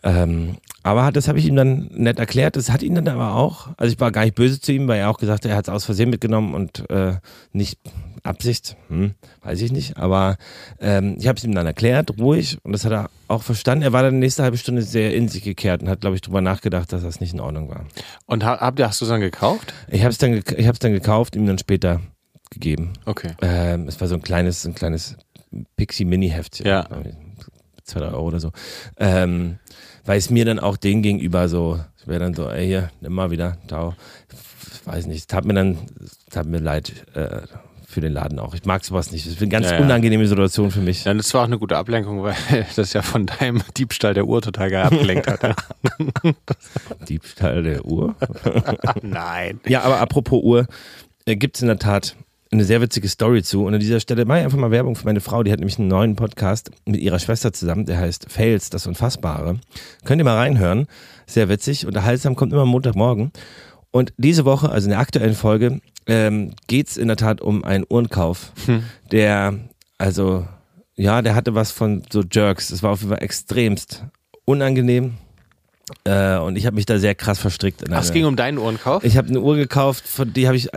Ähm, aber das habe ich ihm dann nett erklärt. Das hat ihn dann aber auch, also ich war gar nicht böse zu ihm, weil er auch gesagt hat, er hat es aus Versehen mitgenommen und äh, nicht Absicht, hm, weiß ich nicht. Aber ähm, ich habe es ihm dann erklärt, ruhig, und das hat er auch verstanden. Er war dann die nächste halbe Stunde sehr in sich gekehrt und hat, glaube ich, drüber nachgedacht, dass das nicht in Ordnung war. Und ha- habt ihr, hast du es dann gekauft? Ich habe es dann, gek- ich hab's dann gekauft, ihm dann später gegeben. Okay. Ähm, es war so ein kleines, ein kleines Pixie-Mini-Heftchen. Ja. Zwei, drei Euro oder so. Ähm, weil es mir dann auch den gegenüber so, es wäre dann so, ey, hier, nimm mal wieder. Ich weiß nicht, es tat mir dann, tat mir leid, äh, für den Laden auch. Ich mag sowas nicht. Das ist eine ganz Ja, ja. unangenehme Situation für mich. Ja, das war auch eine gute Ablenkung, weil <laughs> das ja von deinem Diebstahl der Uhr total geil abgelenkt hat. Ja. <laughs> Diebstahl der Uhr. <laughs> Nein. Ja, aber apropos Uhr, äh, gibt es in der Tat eine sehr witzige Story zu. Und an dieser Stelle mache ich einfach mal Werbung für meine Frau. Die hat nämlich einen neuen Podcast mit ihrer Schwester zusammen, der heißt Fails, das Unfassbare. Könnt ihr mal reinhören. Sehr witzig. Unterhaltsam, kommt immer Montagmorgen. Und diese Woche, also in der aktuellen Folge, ähm, geht es in der Tat um einen Uhrenkauf, der, also, ja, der hatte was von so Jerks. Es war auf jeden Fall extremst unangenehm. Äh, und ich habe mich da sehr krass verstrickt. In Ach, es ging um deinen Uhrenkauf? ich habe eine Uhr gekauft, von die habe ich,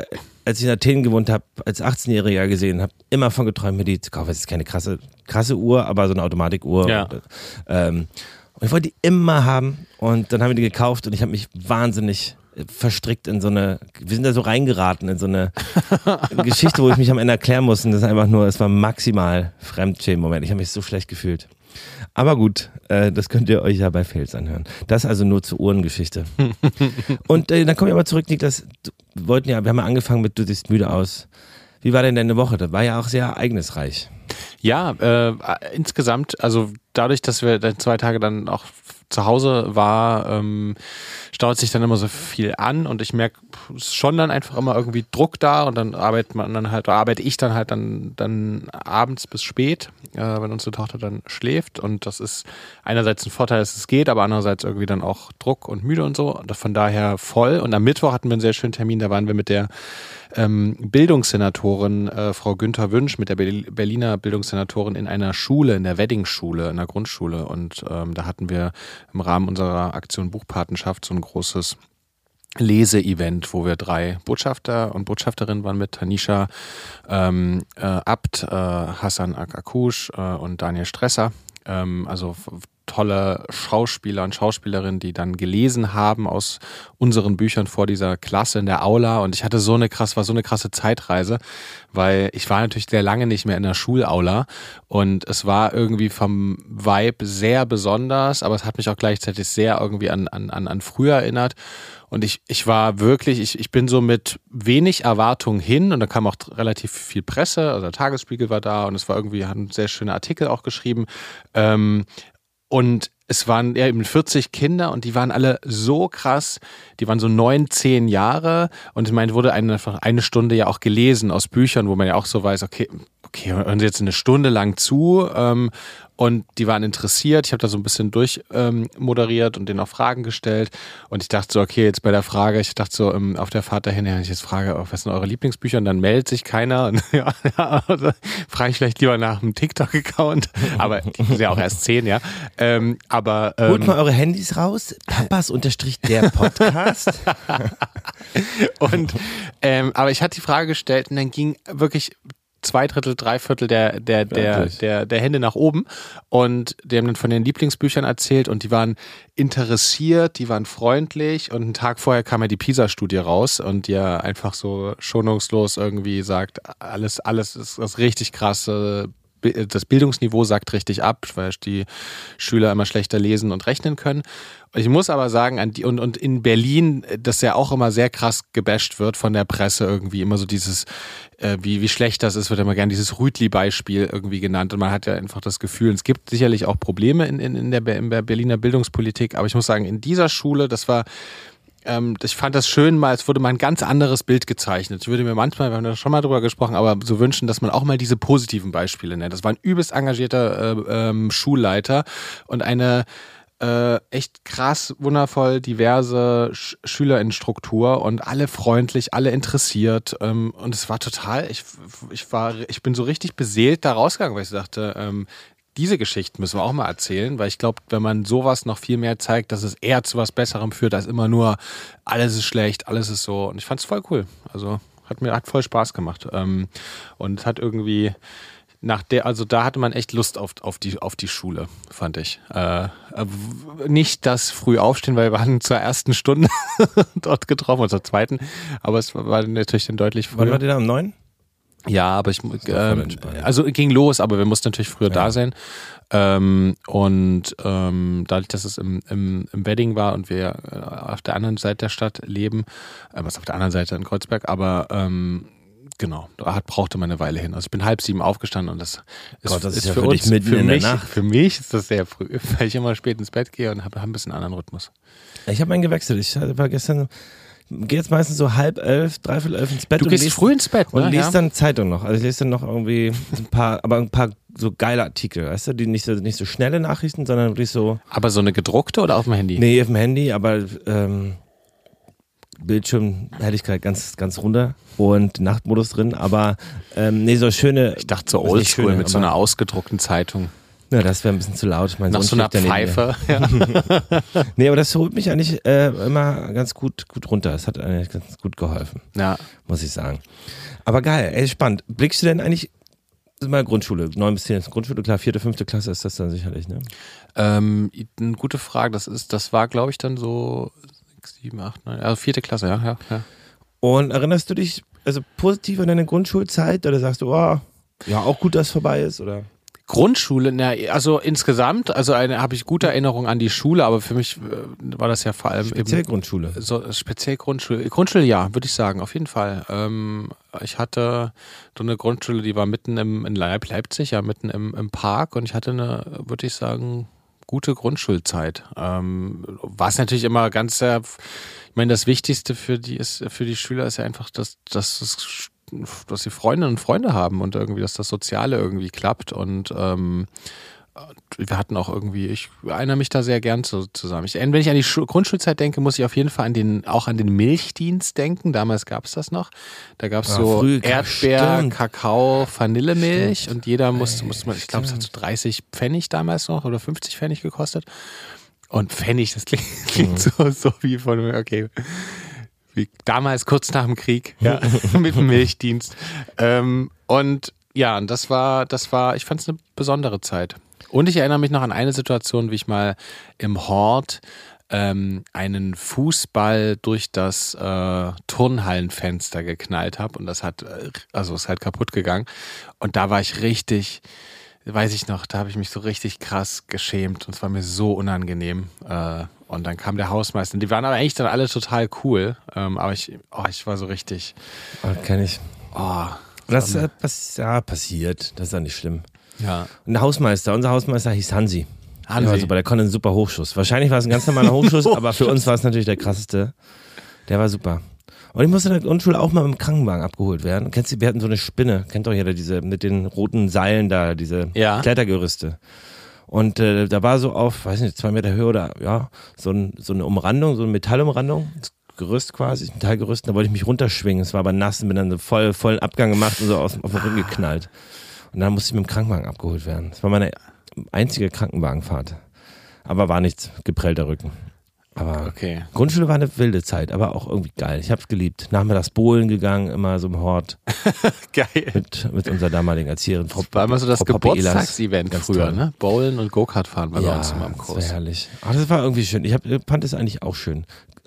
als ich in Athen gewohnt habe, als 18-Jähriger gesehen, habe immer von geträumt, mir die zu kaufen. Es ist keine krasse, krasse Uhr, aber so eine Automatikuhr. Ja. Und, äh, ähm, und ich wollte die immer haben und dann haben wir die gekauft und ich habe mich wahnsinnig verstrickt in so eine, wir sind da so reingeraten in so eine <laughs> Geschichte, wo ich mich am Ende erklären muss und das ist einfach nur, es war maximal Fremdschämen-Moment. Ich habe mich so schlecht gefühlt. Aber gut, äh, das könnt ihr euch ja bei Fails anhören. Das also nur zur Uhrengeschichte. <laughs> Und äh, dann komme ich aber zurück, Niklas. Wir wollten ja, wir haben ja angefangen mit Du siehst müde aus. Wie war denn deine Woche? Das war ja auch sehr ereignisreich. Ja, äh, insgesamt, also dadurch, dass wir dann zwei Tage dann auch zu Hause war, ähm, staut sich dann immer so viel an und ich merke, schon dann einfach immer irgendwie Druck da und dann arbeitet man dann halt, arbeite ich dann halt dann, dann abends bis spät, äh, wenn unsere Tochter dann schläft und das ist einerseits ein Vorteil, dass es geht, aber andererseits irgendwie dann auch Druck und müde und so. Und von daher voll. Und am Mittwoch hatten wir einen sehr schönen Termin, da waren wir mit der ähm, Bildungssenatorin äh, Frau Günther Wünsch, mit der Berl- Berliner Bildungssenatorin in einer Schule, in der Weddingschule, in der Grundschule. Und ähm, da hatten wir im Rahmen unserer Aktion Buchpatenschaft so ein großes Leseevent, wo wir drei Botschafter und Botschafterinnen waren mit, Tanisha ähm, äh, Abt, äh, Hassan Akakush äh, und Daniel Stresser. Ähm, also tolle Schauspieler und Schauspielerinnen, die dann gelesen haben aus unseren Büchern vor dieser Klasse in der Aula. Und ich hatte so eine krass, war so eine krasse Zeitreise, weil ich war natürlich sehr lange nicht mehr in der Schulaula und es war irgendwie vom Vibe sehr besonders, aber es hat mich auch gleichzeitig sehr irgendwie an, an, an, früher erinnert. Und ich, ich war wirklich, ich, ich bin so mit wenig Erwartung hin und da kam auch relativ viel Presse, also der Tagesspiegel war da und es war irgendwie, haben sehr schöne Artikel auch geschrieben. Ähm, und es waren eben 40 Kinder und die waren alle so krass, die waren so neun, zehn Jahre. Und ich meine, wurde eine, eine Stunde ja auch gelesen aus Büchern, wo man ja auch so weiß, okay, okay, hören sie jetzt eine Stunde lang zu ähm, und die waren interessiert. Ich habe da so ein bisschen durch ähm, moderiert und denen auch Fragen gestellt und ich dachte so, okay, jetzt bei der Frage, ich dachte so ähm, auf der Fahrt dahin, wenn ich jetzt frage, oh, was sind eure Lieblingsbücher und dann meldet sich keiner und <laughs> ja, ja also, frage ich vielleicht lieber nach einem TikTok-Account, <laughs> aber ich bin ja auch erst zehn, ja. Ähm, aber ähm, Holt mal eure Handys raus. Papas unterstrich der Podcast. <laughs> Und ähm, aber ich hatte die Frage gestellt und dann ging wirklich zwei Drittel, drei Viertel der, der, der, der, der Hände nach oben. Und die haben dann von den Lieblingsbüchern erzählt und die waren interessiert, die waren freundlich und einen Tag vorher kam ja die PISA-Studie raus und die ja einfach so schonungslos irgendwie sagt, alles, alles ist, ist richtig krasse das Bildungsniveau sagt richtig ab, weil die Schüler immer schlechter lesen und rechnen können. Ich muss aber sagen, und, und in Berlin, das ja auch immer sehr krass gebasht wird von der Presse irgendwie, immer so dieses, äh, wie, wie schlecht das ist, wird immer gern dieses Rütli-Beispiel irgendwie genannt. Und man hat ja einfach das Gefühl, es gibt sicherlich auch Probleme in, in, in, der, in der Berliner Bildungspolitik, aber ich muss sagen, in dieser Schule, das war ähm, ich fand das schön, mal, es wurde mal ein ganz anderes Bild gezeichnet. Ich würde mir manchmal, wir haben da schon mal drüber gesprochen, aber so wünschen, dass man auch mal diese positiven Beispiele nennt. Das war ein übelst engagierter äh, ähm, Schulleiter und eine äh, echt krass, wundervoll diverse Sch Schülerinnenstruktur und alle freundlich, alle interessiert. Ähm, und es war total, ich, ich war, ich bin so richtig beseelt da rausgegangen, weil ich dachte, ähm, diese Geschichten müssen wir auch mal erzählen, weil ich glaube, wenn man sowas noch viel mehr zeigt, dass es eher zu was Besserem führt, als immer nur alles ist schlecht, alles ist so. Und ich fand es voll cool. Also hat mir hat voll Spaß gemacht. Ähm, und hat irgendwie nach der, also da hatte man echt Lust auf, auf, die, auf die Schule, fand ich. Äh, nicht das früh aufstehen, weil wir waren zur ersten Stunde <laughs> dort getroffen, oder zur zweiten, aber es war natürlich dann deutlich früher. Wann war der da um neun? Ja, aber ich ähm, also ging los, aber wir mussten natürlich früher da Ja. sein. Ähm, und ähm, dadurch, dass es im, im, im Wedding war und wir äh, auf der anderen Seite der Stadt leben, äh, was auf der anderen Seite in Kreuzberg, aber ähm, genau, da hat, brauchte man eine Weile hin. Also ich bin halb sieben aufgestanden und das ist, Gott, das ist ja für für dich uns, mitten für in der mich, Nacht. für mich ist das sehr früh, <laughs> weil ich immer spät ins Bett gehe und habe hab ein bisschen anderen Rhythmus. Ich habe meinen gewechselt. Ich war gestern, gehe jetzt meistens so halb elf, dreiviertel elf ins Bett. Du und gehst lese- früh ins Bett, ne? Und lese ja? dann Zeitung noch. Also ich lese dann noch irgendwie ein paar, <laughs> aber ein paar so geile Artikel, weißt du, die nicht so, nicht so schnelle Nachrichten, sondern wirklich so, Aber so eine gedruckte oder auf dem Handy? nee, auf dem Handy, aber ähm, Bildschirmhelligkeit ganz, ganz runter und Nachtmodus drin, aber ähm, nee, so schöne. Ich dachte so oldschool mit so einer ausgedruckten Zeitung. Ja, das wäre ein bisschen zu laut. Mein Nach Sohn so einer. Pfeife. Ja. <laughs> Nee, aber das holt mich eigentlich äh, immer ganz gut, gut runter. Es hat eigentlich ganz gut geholfen. ja. muss ich sagen. Aber geil, ey, spannend. Blickst du denn eigentlich, mal Grundschule, 9 bis 10 ist Grundschule, klar, vierte, fünfte Klasse ist das dann sicherlich, ne? Ähm, eine gute Frage. Das ist, das war, glaube ich, dann so sechs, sieben, acht, neun, also vierte Klasse, ja, ja, ja. Und erinnerst du dich also positiv an deine Grundschulzeit oder sagst du, oh, ja, auch gut, dass es vorbei ist, oder? Grundschule, na, also insgesamt, also eine habe ich gute Erinnerungen an die Schule, aber für mich äh, war das ja vor allem Speziell eben Grundschule. so speziell Grundschule. Grundschule ja, würde ich sagen, auf jeden Fall. Ähm, ich hatte so eine Grundschule, die war mitten im in Leip Leipzig, ja, mitten im, im Park und ich hatte eine, würde ich sagen, gute Grundschulzeit. Ähm, was natürlich immer ganz sehr, ich meine, das Wichtigste für die ist, für die Schüler ist ja einfach, dass, dass es dass sie Freundinnen und Freunde haben und irgendwie, dass das Soziale irgendwie klappt und ähm, wir hatten auch irgendwie, ich erinnere mich da sehr gern zu, zusammen. Ich, wenn ich an die Schu Grundschulzeit denke, muss ich auf jeden Fall an den, auch an den Milchdienst denken. Damals gab es das noch. Da gab es Ah, so früh, Erdbeer, stimmt. Kakao, Vanillemilch und jeder musste, musste man, ich glaube, es hat so 30 Pfennig damals noch oder 50 Pfennig gekostet. Und Pfennig, das klingt, klingt so, so wie von, okay, wie damals kurz nach dem Krieg, <laughs> ja, <laughs> mit dem Milchdienst. Ähm, und ja, und das war, das war, ich fand es eine besondere Zeit. Und ich erinnere mich noch an eine Situation, wie ich mal im Hort ähm, einen Fußball durch das äh, Turnhallenfenster geknallt habe und das hat, äh, also ist halt kaputt gegangen. Und da war ich richtig, weiß ich noch, da habe ich mich so richtig krass geschämt und es war mir so unangenehm. Äh, und dann kam der Hausmeister. Die waren aber eigentlich dann alle total cool. Ähm, aber ich, oh, ich war so richtig, Oh, kenn ich. oh, Das äh, pass ja, passiert, das ist ja nicht schlimm. ja. Und der Hausmeister, unser Hausmeister hieß Hansi. Hansi. Der war super, der konnte einen super Hochschuss. Wahrscheinlich war es ein ganz normaler <laughs> Hochschuss, aber für uns war es natürlich der krasseste. Der war super. Und ich musste in der Grundschule auch mal mit dem Krankenwagen abgeholt werden. Kennst du, wir hatten so eine Spinne, kennt doch jeder, diese mit den roten Seilen da, diese Ja. Klettergerüste. Und äh, da war so auf, weiß nicht, zwei Meter Höhe oder ja, so, ein, so eine Umrandung, so eine Metallumrandung, Gerüst quasi, Metallgerüst. Da wollte ich mich runterschwingen. Es war aber nass und bin dann so voll, vollen Abgang gemacht und so aus, auf den Rücken geknallt. Und dann musste ich mit dem Krankenwagen abgeholt werden. Das war meine einzige Krankenwagenfahrt. Aber war nichts, geprellter Rücken. Aber Okay. Grundschule war eine wilde Zeit, aber auch irgendwie geil. Ich hab's geliebt. Nachmittags Bowlen gegangen, immer so im Hort <laughs> Geil. mit, mit unserer damaligen Erzieherin, Frau War immer so das. Geburtstagsevent früher, toll. ne? Bowlen und Go-Kart fahren war bei Ja, uns immer im das Kurs. war herrlich. Aber das war irgendwie schön. Ich hab, fand es eigentlich auch schön.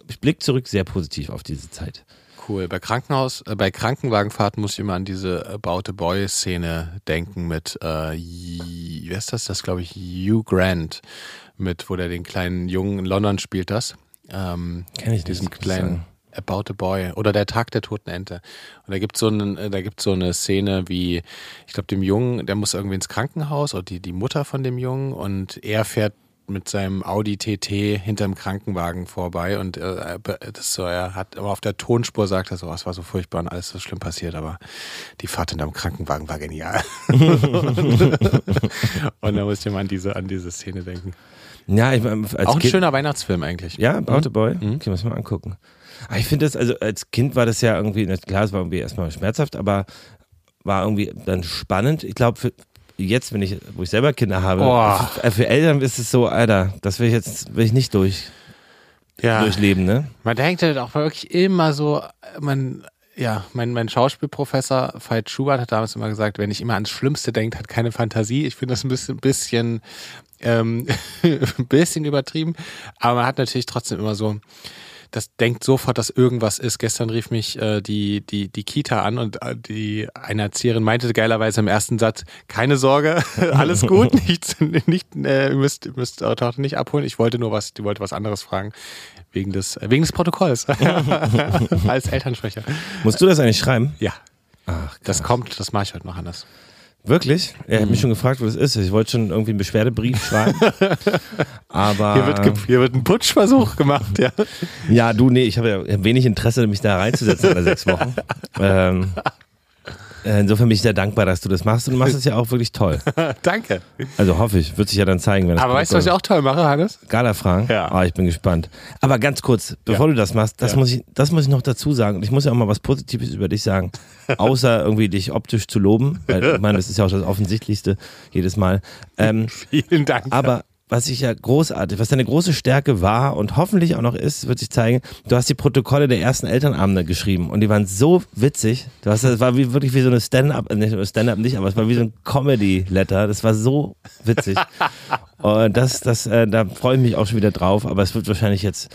Ich blick zurück sehr positiv auf diese Zeit. Cool. Bei Krankenhaus, äh, bei Krankenwagenfahrten muss ich immer an diese About a Boy-Szene denken mit, äh, wer ist das? Das glaube ich Hugh Grant, mit, wo der den kleinen Jungen in London spielt das. Ähm, Kenn ich nicht, muss ich kleinen. About a Boy oder der Tag der toten Ente. Und da gibt so einen, äh, da gibt so eine Szene wie, ich glaube, dem Jungen, der muss irgendwie ins Krankenhaus oder die, die Mutter von dem Jungen und er fährt mit seinem Audi TT hinterm Krankenwagen vorbei und äh, das so, er hat aber auf der Tonspur sagt er so, "Oh, es war so furchtbar und alles so schlimm passiert, aber die Fahrt hinterm Krankenwagen war genial. <laughs> und da musste ich mal an diese, an diese Szene denken. Ja, ich, mein, als Auch ein kind, schöner Weihnachtsfilm eigentlich. Ja, About a Boy. Mhm. Okay, muss ich mal angucken. Aber ich finde das, also als Kind war das ja irgendwie, klar, es war irgendwie erstmal schmerzhaft, aber war irgendwie dann spannend. Ich glaube, für jetzt, wenn ich, wo ich selber Kinder habe, Oh. für, Eltern ist es so, Alter, das will ich jetzt, will ich nicht durch, Ja. durchleben, ne? Man denkt halt auch wirklich immer so, man, ja, mein, mein Schauspielprofessor Veit Schubert hat damals immer gesagt, wenn ich immer ans Schlimmste denkt, hat keine Fantasie. Ich finde das ein bisschen, bisschen, ähm, <laughs> ein bisschen übertrieben, aber man hat natürlich trotzdem immer so, das denkt sofort, dass irgendwas ist. Gestern rief mich äh, die, die, die Kita an und äh, die eine Erzieherin meinte geilerweise im ersten Satz, keine Sorge, <laughs> alles gut, <laughs> nichts, nicht, äh, ihr müsst, müsst eure Tochter nicht abholen. Ich wollte nur was, die wollte was anderes fragen. Wegen des, äh, wegen des Protokolls. <laughs> Als Elternsprecher. Musst du das eigentlich schreiben? Ja. Ach, Das kommt, das mache ich heute noch anders. Wirklich? Er hat Mhm. mich schon gefragt, wo das ist. Ich wollte schon irgendwie einen Beschwerdebrief schreiben. <laughs> Aber Hier wird, hier wird ein Putschversuch gemacht, ja. ja, du, nee, ich habe ja wenig Interesse, mich da reinzusetzen alle sechs Wochen. <laughs> Ähm, äh, insofern bin ich sehr dankbar, dass du das machst und du machst es ja auch wirklich toll. <laughs> Danke. Also hoffe ich, wird sich ja dann zeigen, wenn das Aber weißt du, was ich auch toll mache, Hannes? Gala-Fragen? Ja. Ah, ich bin gespannt. Aber ganz kurz, bevor du das machst, das, Ja. muss ich, das muss ich noch dazu sagen. Und ich muss ja auch mal was Positives über dich sagen. <laughs> Außer irgendwie dich optisch zu loben. Weil, ich meine, das ist ja auch das Offensichtlichste jedes Mal. Ähm, <laughs> Vielen Dank. aber was ich ja großartig, was deine große Stärke war und hoffentlich auch noch ist, wird sich zeigen, du hast die Protokolle der ersten Elternabende geschrieben und die waren so witzig. Du hast, das war wie, wirklich wie so eine Stand-up, nicht Stand-up nicht, aber es war wie so ein Comedy-Letter. Das war so witzig. <laughs> und das, das, äh, da freue ich mich auch schon wieder drauf, aber es wird wahrscheinlich jetzt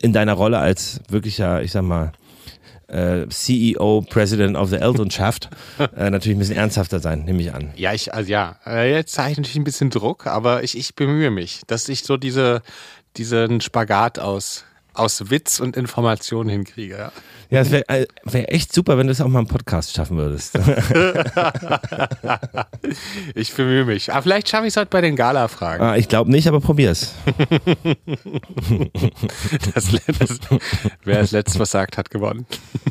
in deiner Rolle als wirklicher, ich sag mal, äh, CEO, President of the Elternschaft, äh, natürlich ein bisschen ernsthafter sein, nehme ich an. Ja, ich, also ja, äh, jetzt habe ich natürlich ein bisschen Druck, aber ich, ich bemühe mich, dass ich so diese, diesen Spagat aus, aus Witz und Information hinkriege. Ja. Ja, es wäre äh, wär echt super, wenn du es auch mal im Podcast schaffen würdest. <laughs> Ich bemühe mich. Aber vielleicht schaffe ich es heute bei den Gala-Fragen. ah, ich glaube nicht, aber probier's. <laughs> Das, das, wer das letzte was sagt, hat gewonnen.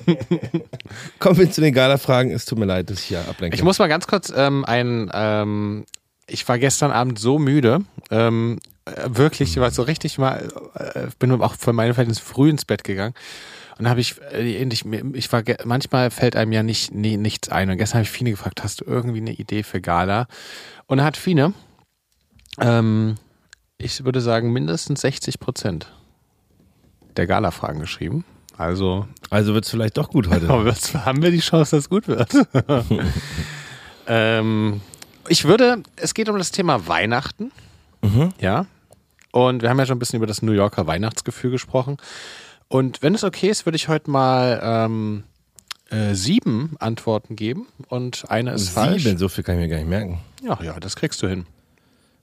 <laughs> Kommen wir zu den Gala-Fragen. Es tut mir leid, dass ich hier ablenke. Ich muss mal ganz kurz ähm, ein. Ähm, ich war gestern Abend so müde. Ähm, äh, wirklich, ich war so richtig mal. Äh, bin auch für meine Verhältnisse früh ins Bett gegangen. Und dann habe ich, äh, ich, ich war, manchmal fällt einem ja nicht, nie, nichts ein. Und gestern habe ich Fine gefragt, hast du irgendwie eine Idee für Gala? Und hat Fine, ähm, ich würde sagen, mindestens 60 Prozent der Gala-Fragen geschrieben. Also also wird's vielleicht doch gut heute. <laughs> was, haben wir die Chance, dass es gut wird? <laughs> ähm, ich würde, es geht um das Thema Weihnachten. Ja. Und wir haben ja schon ein bisschen über das New Yorker Weihnachtsgefühl gesprochen. Und wenn es okay ist, würde ich heute mal ähm, äh, sieben Antworten geben und eine ist falsch. Sieben, so viel kann ich mir gar nicht merken. Ja, ja, das kriegst du hin.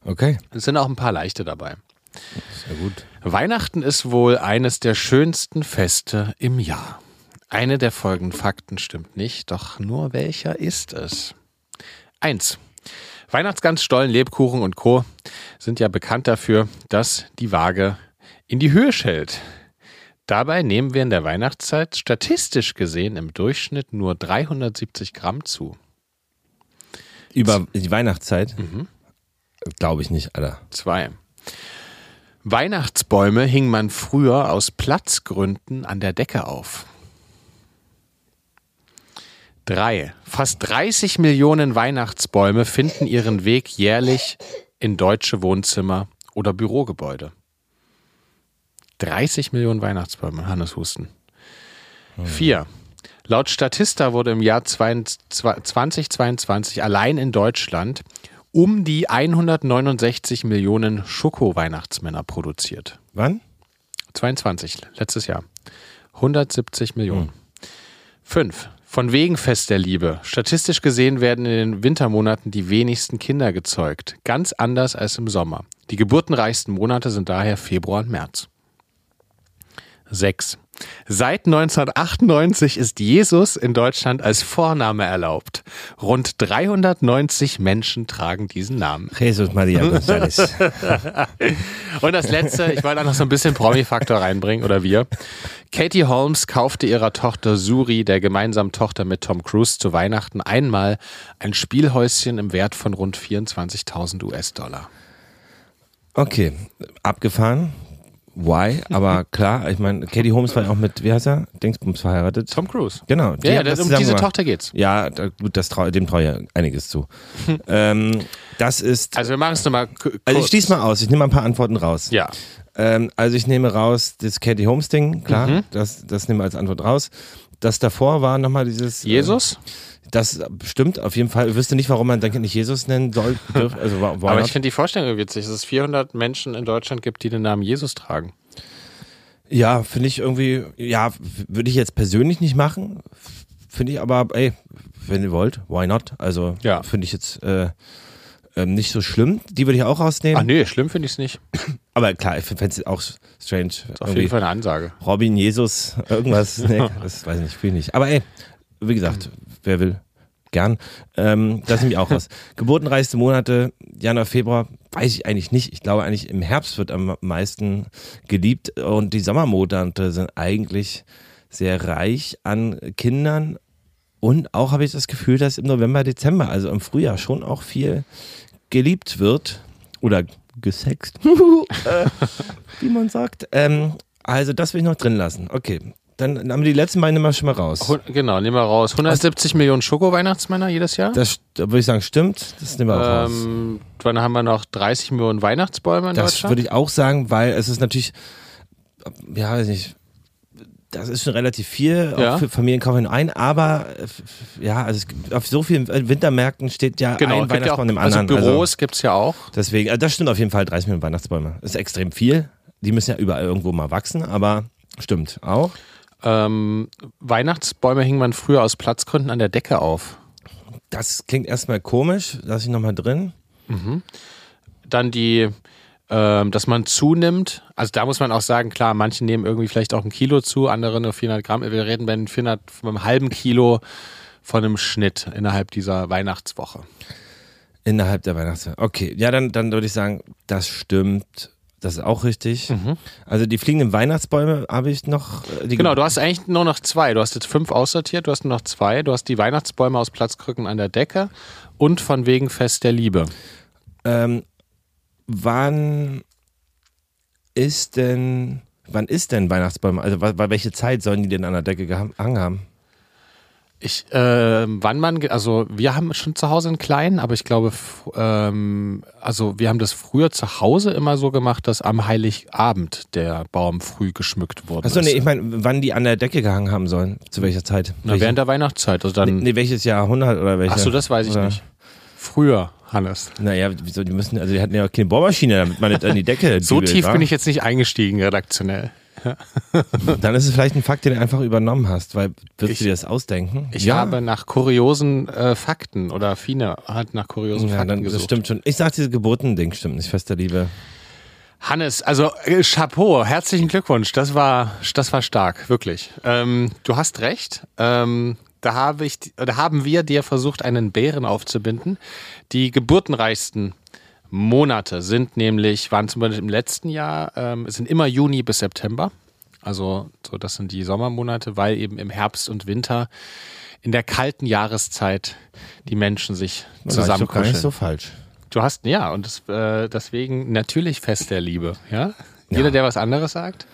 Okay, Es sind auch ein paar leichte dabei. sehr gut. Weihnachten ist wohl eines der schönsten Feste im Jahr. Eine der folgenden Fakten stimmt nicht, doch nur welcher ist es? Eins. Weihnachtsgans, Stollen, Lebkuchen und Co. sind ja bekannt dafür, dass die Waage in die Höhe schellt. Dabei nehmen wir in der Weihnachtszeit statistisch gesehen im Durchschnitt nur 370 Gramm zu. Über die Weihnachtszeit? Mhm. Glaube ich nicht, Alter. Zwei. Weihnachtsbäume hing man früher aus Platzgründen an der Decke auf. Drei. Fast 30 Millionen Weihnachtsbäume finden ihren Weg jährlich in deutsche Wohnzimmer oder Bürogebäude. 30 Millionen Weihnachtsbäume, Hannes Husten. Vier. Laut Statista wurde im Jahr 2022 allein in Deutschland um die 169 Millionen Schoko-Weihnachtsmänner produziert. Wann? 22, letztes Jahr. 170 Millionen. Fünf. Von wegen Fest der Liebe. Statistisch gesehen werden in den Wintermonaten die wenigsten Kinder gezeugt. Ganz anders als im Sommer. Die geburtenreichsten Monate sind daher Februar und März. 6. Seit 1998 ist Jesus in Deutschland als Vorname erlaubt. Rund 390 Menschen tragen diesen Namen. Jesus Maria González. <laughs> Und das letzte, ich wollte auch noch so ein bisschen Promi-Faktor reinbringen, oder wir. Katie Holmes kaufte ihrer Tochter Suri, der gemeinsamen Tochter mit Tom Cruise, zu Weihnachten einmal ein Spielhäuschen im Wert von rund 24.000 US-Dollar. Okay, abgefahren. Why? Aber klar, ich meine, Katie Holmes war ja auch mit, wie heißt er? Dingsbums verheiratet. Tom Cruise. Genau. die Ja, das um diese gemacht. Tochter geht's. Ja, da, gut, das trau, dem traue ich ja einiges zu. <laughs> ähm, das ist. Also wir machen es nochmal kurz. Also ich schließe mal aus, ich nehme mal ein paar Antworten raus. Ja. Ähm, also ich nehme raus das Katie Holmes Ding, klar, Mhm. das, das nehmen wir als Antwort raus. Das davor war nochmal dieses. äh, Jesus? Das stimmt auf jeden Fall. Ich wüsste nicht, warum man dann nicht Jesus nennen soll. <laughs> Also, Aber ich finde die Vorstellung witzig, dass es 400 Menschen in Deutschland gibt, die den Namen Jesus tragen. Ja, finde ich irgendwie, ja, würde ich jetzt persönlich nicht machen. Finde ich aber, ey, wenn ihr wollt, why not? Also, Ja. finde ich jetzt äh, ähm, nicht so schlimm. Die würde ich auch rausnehmen. Ach nee, schlimm finde ich es nicht. <clears throat> Aber klar, ich fände es auch strange. Ist auf jeden Fall eine Ansage. Robin, Jesus, irgendwas. Nee, <laughs> das weiß ich nicht, fühle ich nicht. Aber ey, wie gesagt, wer will, gern. Ähm, das nehme ich auch raus. <laughs> Geburtenreichste Monate, Januar, Februar, weiß ich eigentlich nicht. Ich glaube eigentlich im Herbst wird am meisten geliebt und die Sommermonate sind eigentlich sehr reich an Kindern und auch habe ich das Gefühl, dass im November, Dezember, also im Frühjahr schon auch viel geliebt wird oder gesext, <laughs> äh, wie man sagt. Ähm, also das will ich noch drin lassen. Okay, dann haben wir die letzten beiden immer schon mal raus. Genau, nehmen wir raus. 170 Millionen Schoko-Weihnachtsmänner jedes Jahr. Das da würde ich sagen, stimmt. Das nehmen wir auch raus. Ähm, dann haben wir noch 30 Millionen Weihnachtsbäume in Das Deutschland. würde ich auch sagen, weil es ist natürlich, ja, weiß nicht, das ist schon relativ viel, Ja. auch für Familien kaufen wir ein, aber äh, ja, also es gibt, auf so vielen Wintermärkten steht ja genau, ein gibt ja Weihnachtsbaum dem also anderen. Büros gibt's ja auch. deswegen, äh, das stimmt auf jeden Fall, 30 Millionen Weihnachtsbäume. Das ist extrem viel. Die müssen ja überall irgendwo mal wachsen, aber stimmt auch. Ähm, Weihnachtsbäume hing man früher aus Platzgründen an der Decke auf. Das klingt erstmal komisch, lass ich nochmal drin. Dann die, ähm, dass man zunimmt. Also da muss man auch sagen, klar, manche nehmen irgendwie vielleicht auch ein Kilo zu, andere nur 400 Gramm. Wir reden bei den 400, von einem halben Kilo von einem Schnitt innerhalb dieser Weihnachtswoche. Innerhalb der Weihnachtszeit. Okay, ja, dann, dann würde ich sagen, das stimmt. Das ist auch richtig. Mhm. Also die fliegenden Weihnachtsbäume habe ich noch. äh, Die Genau, du hast eigentlich nur noch zwei. Du hast jetzt fünf aussortiert, du hast nur noch zwei. Du hast die Weihnachtsbäume aus Platzkrücken an der Decke und von wegen Fest der Liebe. Ähm, wann ist denn, wann ist denn Weihnachtsbäume? Also bei, bei welche Zeit sollen die denn an der Decke gehangen haben? Ich, äh, wann man, also wir haben schon zu Hause einen kleinen, aber ich glaube, ähm, also wir haben das früher zu Hause immer so gemacht, dass am Heiligabend der Baum früh geschmückt wurde. Achso, nee, ich meine, wann die an der Decke gehangen haben sollen. Zu welcher Zeit? Na, Welche- während der Weihnachtszeit. Also dann, nee, welches Jahrhundert oder welche? ach so, das weiß ich oder? nicht. Früher, Hannes. Naja, wieso, die müssen, also die hatten ja auch keine Bohrmaschine, damit man nicht an die Decke So tief wa? bin ich jetzt nicht eingestiegen, redaktionell. Dann ist es vielleicht ein Fakt, den du einfach übernommen hast, weil würdest Ich- du dir das ausdenken? Ich habe nach kuriosen äh, Fakten oder Fine hat nach kuriosen ja, Fakten dann, das gesucht. stimmt schon. Ich sag, dieses Geburtending stimmt nicht, fester Liebe. Hannes, also äh, Chapeau, herzlichen Glückwunsch. Das war, das war stark, wirklich. Ähm, du hast recht. Ähm, da habe ich, da haben wir dir versucht, einen Bären aufzubinden. Die geburtenreichsten Monate sind nämlich, waren zum Beispiel im letzten Jahr, ähm, es sind immer Juni bis September. Also, so, das sind die Sommermonate, weil eben im Herbst und Winter in der kalten Jahreszeit die Menschen sich Das ist zusammenkuscheln. so falsch. Du hast, ja, und das, äh, deswegen natürlich Fest der Liebe, ja? Jeder, der was anderes sagt,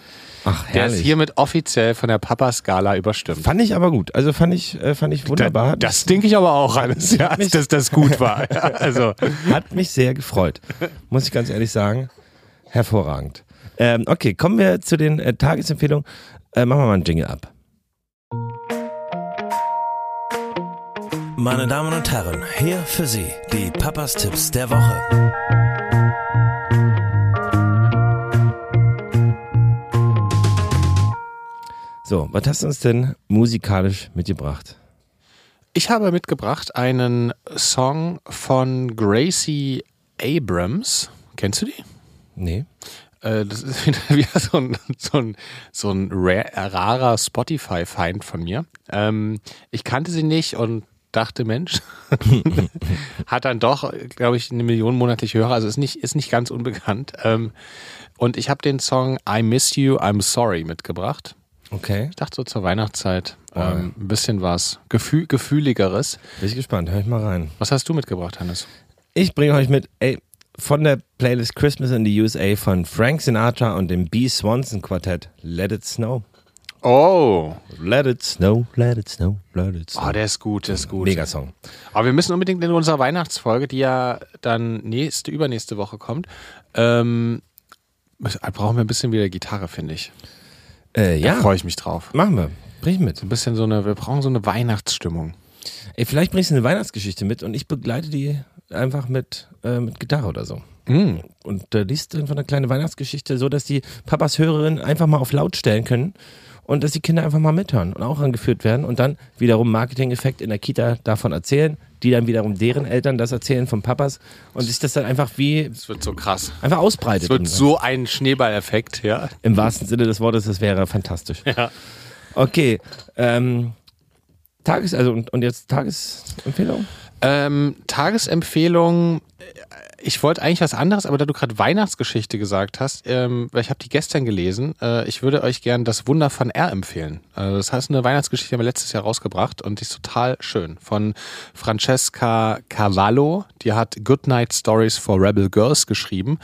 Ach, der ist hiermit offiziell von der Papa-Skala überstimmt. Fand ich aber gut. Also fand ich, äh, fand ich wunderbar. Da, das denke ich aber auch, Hannes, ja, dass das gut war. Ja, <laughs> also, Hat mich sehr gefreut. Muss ich ganz ehrlich sagen. Hervorragend. Ähm, okay, kommen wir zu den äh, Tagesempfehlungen. Äh, machen wir mal einen Jingle ab. Meine Damen und Herren, hier für Sie die Papas Tipps der Woche. So, was hast du uns denn musikalisch mitgebracht? ich habe mitgebracht einen Song von Gracie Abrams. Kennst du die? Nee. Äh, das ist <laughs> wieder, so ein, so ein, so ein rare, rarer Spotify-Feind von mir. Ähm, ich kannte sie nicht und dachte, Mensch, <laughs> hat dann doch, glaube ich, eine Million monatliche Hörer, also ist nicht, ist nicht ganz unbekannt. Ähm, und ich habe den Song I Miss You, I'm Sorry mitgebracht. Okay. Ich dachte so zur Weihnachtszeit ähm, ein bisschen was Gefühl, Gefühligeres. Bin ich gespannt. Hör ich mal rein. Was hast du mitgebracht, Hannes? Ich bringe euch mit, ey, von der Playlist Christmas in the USA von Frank Sinatra und dem B. Swanson Quartett Let It Snow. Oh, Let it snow, let it snow, let it snow. oh der ist gut, der ist gut. Mega Song. Aber wir müssen unbedingt in unserer Weihnachtsfolge, die ja dann nächste, übernächste Woche kommt, ähm, brauchen wir ein bisschen wieder Gitarre, finde ich. Äh, Da ja, freue ich mich drauf. machen wir. Bring ich mit. Ein bisschen so eine, wir brauchen so eine Weihnachtsstimmung. Ey, vielleicht bringst du eine Weihnachtsgeschichte mit und ich begleite die einfach mit, äh, mit Gitarre oder so. Mm. Und äh, liest einfach eine kleine Weihnachtsgeschichte, so dass die Papas Hörerinnen einfach mal auf laut stellen können und dass die Kinder einfach mal mithören und auch angeführt werden und dann wiederum Marketing-Effekt in der Kita davon erzählen, die dann wiederum deren Eltern das erzählen von Papas und sich das dann einfach wie Es wird so krass. einfach ausbreitet. Es wird so ein Schneeballeffekt, ja. Im wahrsten Sinne des Wortes, das wäre fantastisch. Ja. Okay, ähm, Tages, also und, und jetzt Tagesempfehlung? Ähm, Tagesempfehlung. Ich wollte eigentlich was anderes, aber da du gerade Weihnachtsgeschichte gesagt hast, ähm, weil ich habe die gestern gelesen, äh, ich würde euch gern das Wunder von R empfehlen. Äh, das heißt, eine Weihnachtsgeschichte haben wir letztes Jahr rausgebracht und die ist total schön. Von Francesca Cavallo, die hat Goodnight Stories for Rebel Girls geschrieben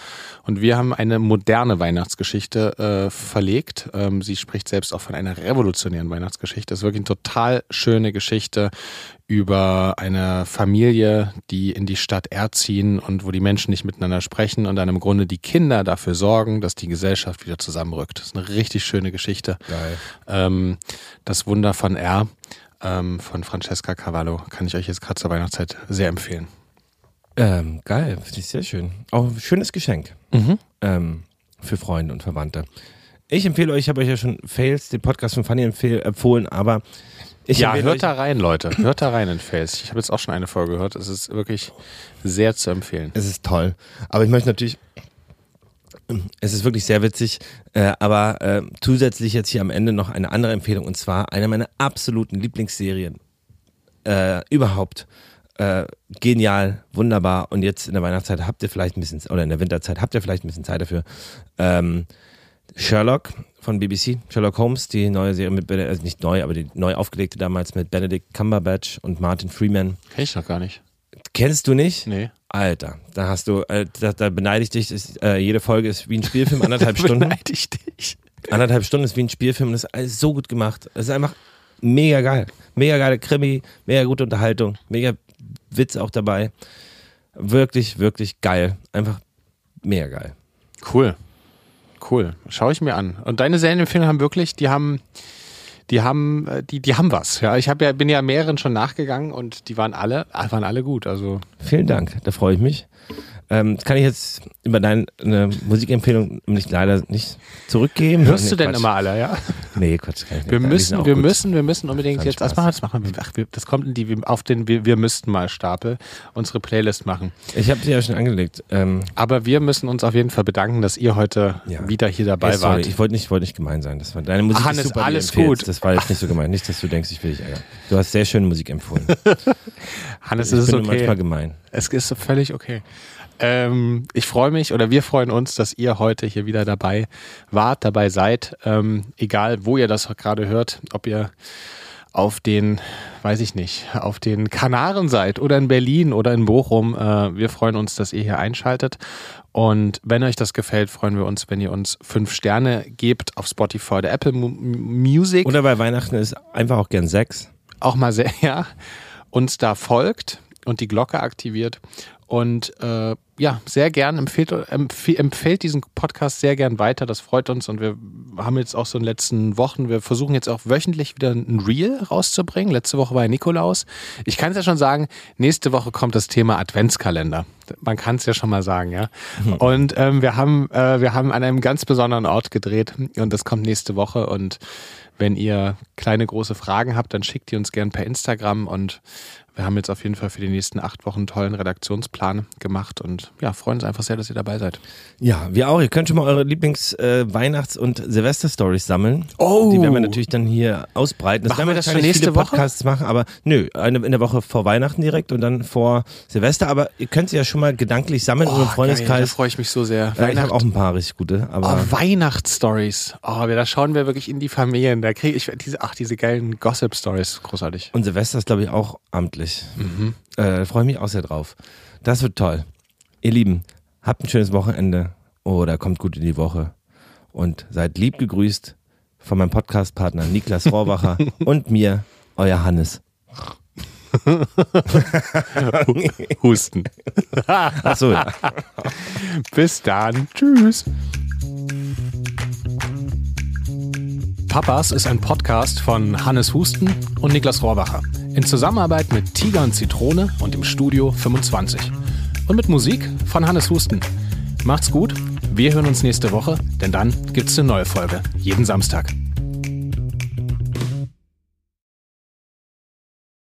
und wir haben eine moderne Weihnachtsgeschichte äh, verlegt. Ähm, sie spricht selbst auch von einer revolutionären Weihnachtsgeschichte. Das ist wirklich eine total schöne Geschichte über eine Familie, die in die Stadt R ziehen und wo die Menschen nicht miteinander sprechen und dann im Grunde die Kinder dafür sorgen, dass die Gesellschaft wieder zusammenrückt. Das ist eine richtig schöne Geschichte. Geil. Ähm, das Wunder von R ähm, von Francesca Cavallo kann ich euch jetzt gerade zur Weihnachtszeit sehr empfehlen. Ähm, geil, finde ich sehr schön. Auch ein schönes Geschenk Mhm. ähm, für Freunde und Verwandte. Ich empfehle euch, ich habe euch ja schon Fails, den Podcast von Fanny empfohlen, aber ich ja, hört da rein, Leute. Hört da rein in Face. Ich habe jetzt auch schon eine Folge gehört. Es ist wirklich sehr zu empfehlen. Es ist toll. Aber ich möchte natürlich, es ist wirklich sehr witzig, äh, aber äh, zusätzlich jetzt hier am Ende noch eine andere Empfehlung und zwar eine meiner absoluten Lieblingsserien äh, überhaupt. Äh, genial, wunderbar. Und jetzt in der Weihnachtszeit habt ihr vielleicht ein bisschen, oder in der Winterzeit habt ihr vielleicht ein bisschen Zeit dafür. Ähm, Sherlock von BBC, Sherlock Holmes, die neue Serie mit, also nicht neu, aber die neu aufgelegte damals mit Benedict Cumberbatch und Martin Freeman. Kenn ich noch gar nicht. Kennst du nicht? Nee. Alter, da hast du, äh, da, da beneide ich dich. Ist, äh, jede Folge ist wie ein Spielfilm, anderthalb <laughs> Stunden. Beneide ich dich. Anderthalb Stunden ist wie ein Spielfilm und das ist alles so gut gemacht. Es ist einfach mega geil. Mega geile Krimi, mega gute Unterhaltung, mega Witz auch dabei. Wirklich, wirklich geil. Einfach mega geil. Cool. Cool. Schaue ich mir an. Und deine Serienempfehlungen haben wirklich, die haben, die haben, äh, die, die haben was. Ja, ich habe ja, bin ja mehreren schon nachgegangen und die waren alle, waren alle gut. Also Vielen Dank, da freue ich mich. Ähm, das kann ich jetzt über deine eine Musikempfehlung nicht, leider nicht zurückgeben. hörst du denn Quatsch. immer alle, ja? Nee, Quatsch. Kann ich nicht. Wir müssen, wir gut. müssen, wir müssen unbedingt jetzt, Spaß. machen, das machen wir, ach, wir, das kommt in die, auf den wir, wir müssten mal Stapel, unsere Playlist machen. Ich habe sie ja schon angelegt. Ähm, Aber wir müssen uns auf jeden Fall bedanken, dass ihr heute Ja. wieder hier dabei Ey, sorry, wart. ich wollte nicht, wollte nicht gemein sein. Das war deine Musik Hannes, ist super, alles gut. Das war jetzt nicht so gemein. Nicht, dass du denkst, ich will dich ärgern. Du hast sehr schöne Musik empfohlen. <laughs> Hannes, ich es ist bin okay. manchmal gemein. Es ist völlig okay. Ähm, ich freue mich oder wir freuen uns, dass ihr heute hier wieder dabei wart, dabei seid. Ähm, egal, wo ihr das gerade hört, ob ihr auf den, weiß ich nicht, auf den Kanaren seid oder in Berlin oder in Bochum. Äh, wir freuen uns, dass ihr hier einschaltet. Und wenn euch das gefällt, freuen wir uns, wenn ihr uns fünf Sterne gebt auf Spotify oder Apple Mu- Music Oder bei Weihnachten ist einfach auch gern Sex. auch mal sehr, <laughs> ja, uns da folgt und die Glocke aktiviert. Und äh, ja, sehr gern empfiehlt, empf empfiehlt diesen Podcast sehr gern weiter. Das freut uns. Und wir haben jetzt auch so in den letzten Wochen, wir versuchen jetzt auch wöchentlich wieder ein Reel rauszubringen. Letzte Woche war ja Nikolaus. Ich kann es ja schon sagen, nächste Woche kommt das Thema Adventskalender. Man kann es ja schon mal sagen, ja. Und ähm, wir haben, äh, wir haben an einem ganz besonderen Ort gedreht und das kommt nächste Woche. Und wenn ihr kleine, große Fragen habt, dann schickt die uns gern per Instagram und wir haben jetzt auf jeden Fall für die nächsten acht Wochen einen tollen Redaktionsplan gemacht und ja, freuen uns einfach sehr, dass ihr dabei seid. Ja, wir auch. Ihr könnt schon mal eure Lieblings-Weihnachts- und Silvester-Stories sammeln. Oh. Die werden wir natürlich dann hier ausbreiten. Machen werden wir das schon wahrscheinlich nächste Woche? Podcasts machen, aber nö, eine in der Woche vor Weihnachten direkt und dann vor Silvester. Aber ihr könnt sie ja schon mal gedanklich sammeln in eurem geil, da Freundeskreis. freue ich mich so sehr. Ja, ich habe auch ein paar richtig gute, aber Oh, Weihnachtsstories. Oh, da schauen wir wirklich in die Familien. Da kriege ich diese, ach, diese geilen Gossip-Stories. Großartig. und Silvester ist, glaube ich, auch amtlich. Mhm. Äh, Freue mich auch sehr drauf. Das wird toll. Ihr Lieben, habt ein schönes Wochenende oder kommt gut in die Woche und seid lieb gegrüßt von meinem Podcastpartner Niklas Rohrbacher <laughs> und mir, euer Hannes. <laughs> Husten. Achso, ja. Bis dann. Tschüss. Papas ist ein Podcast von Hannes Husten und Niklas Rohrbacher. In Zusammenarbeit mit Tiger und Zitrone und im Studio 25. Und mit Musik von Hannes Husten. Macht's gut, wir hören uns nächste Woche, denn dann gibt's eine neue Folge. Jeden Samstag.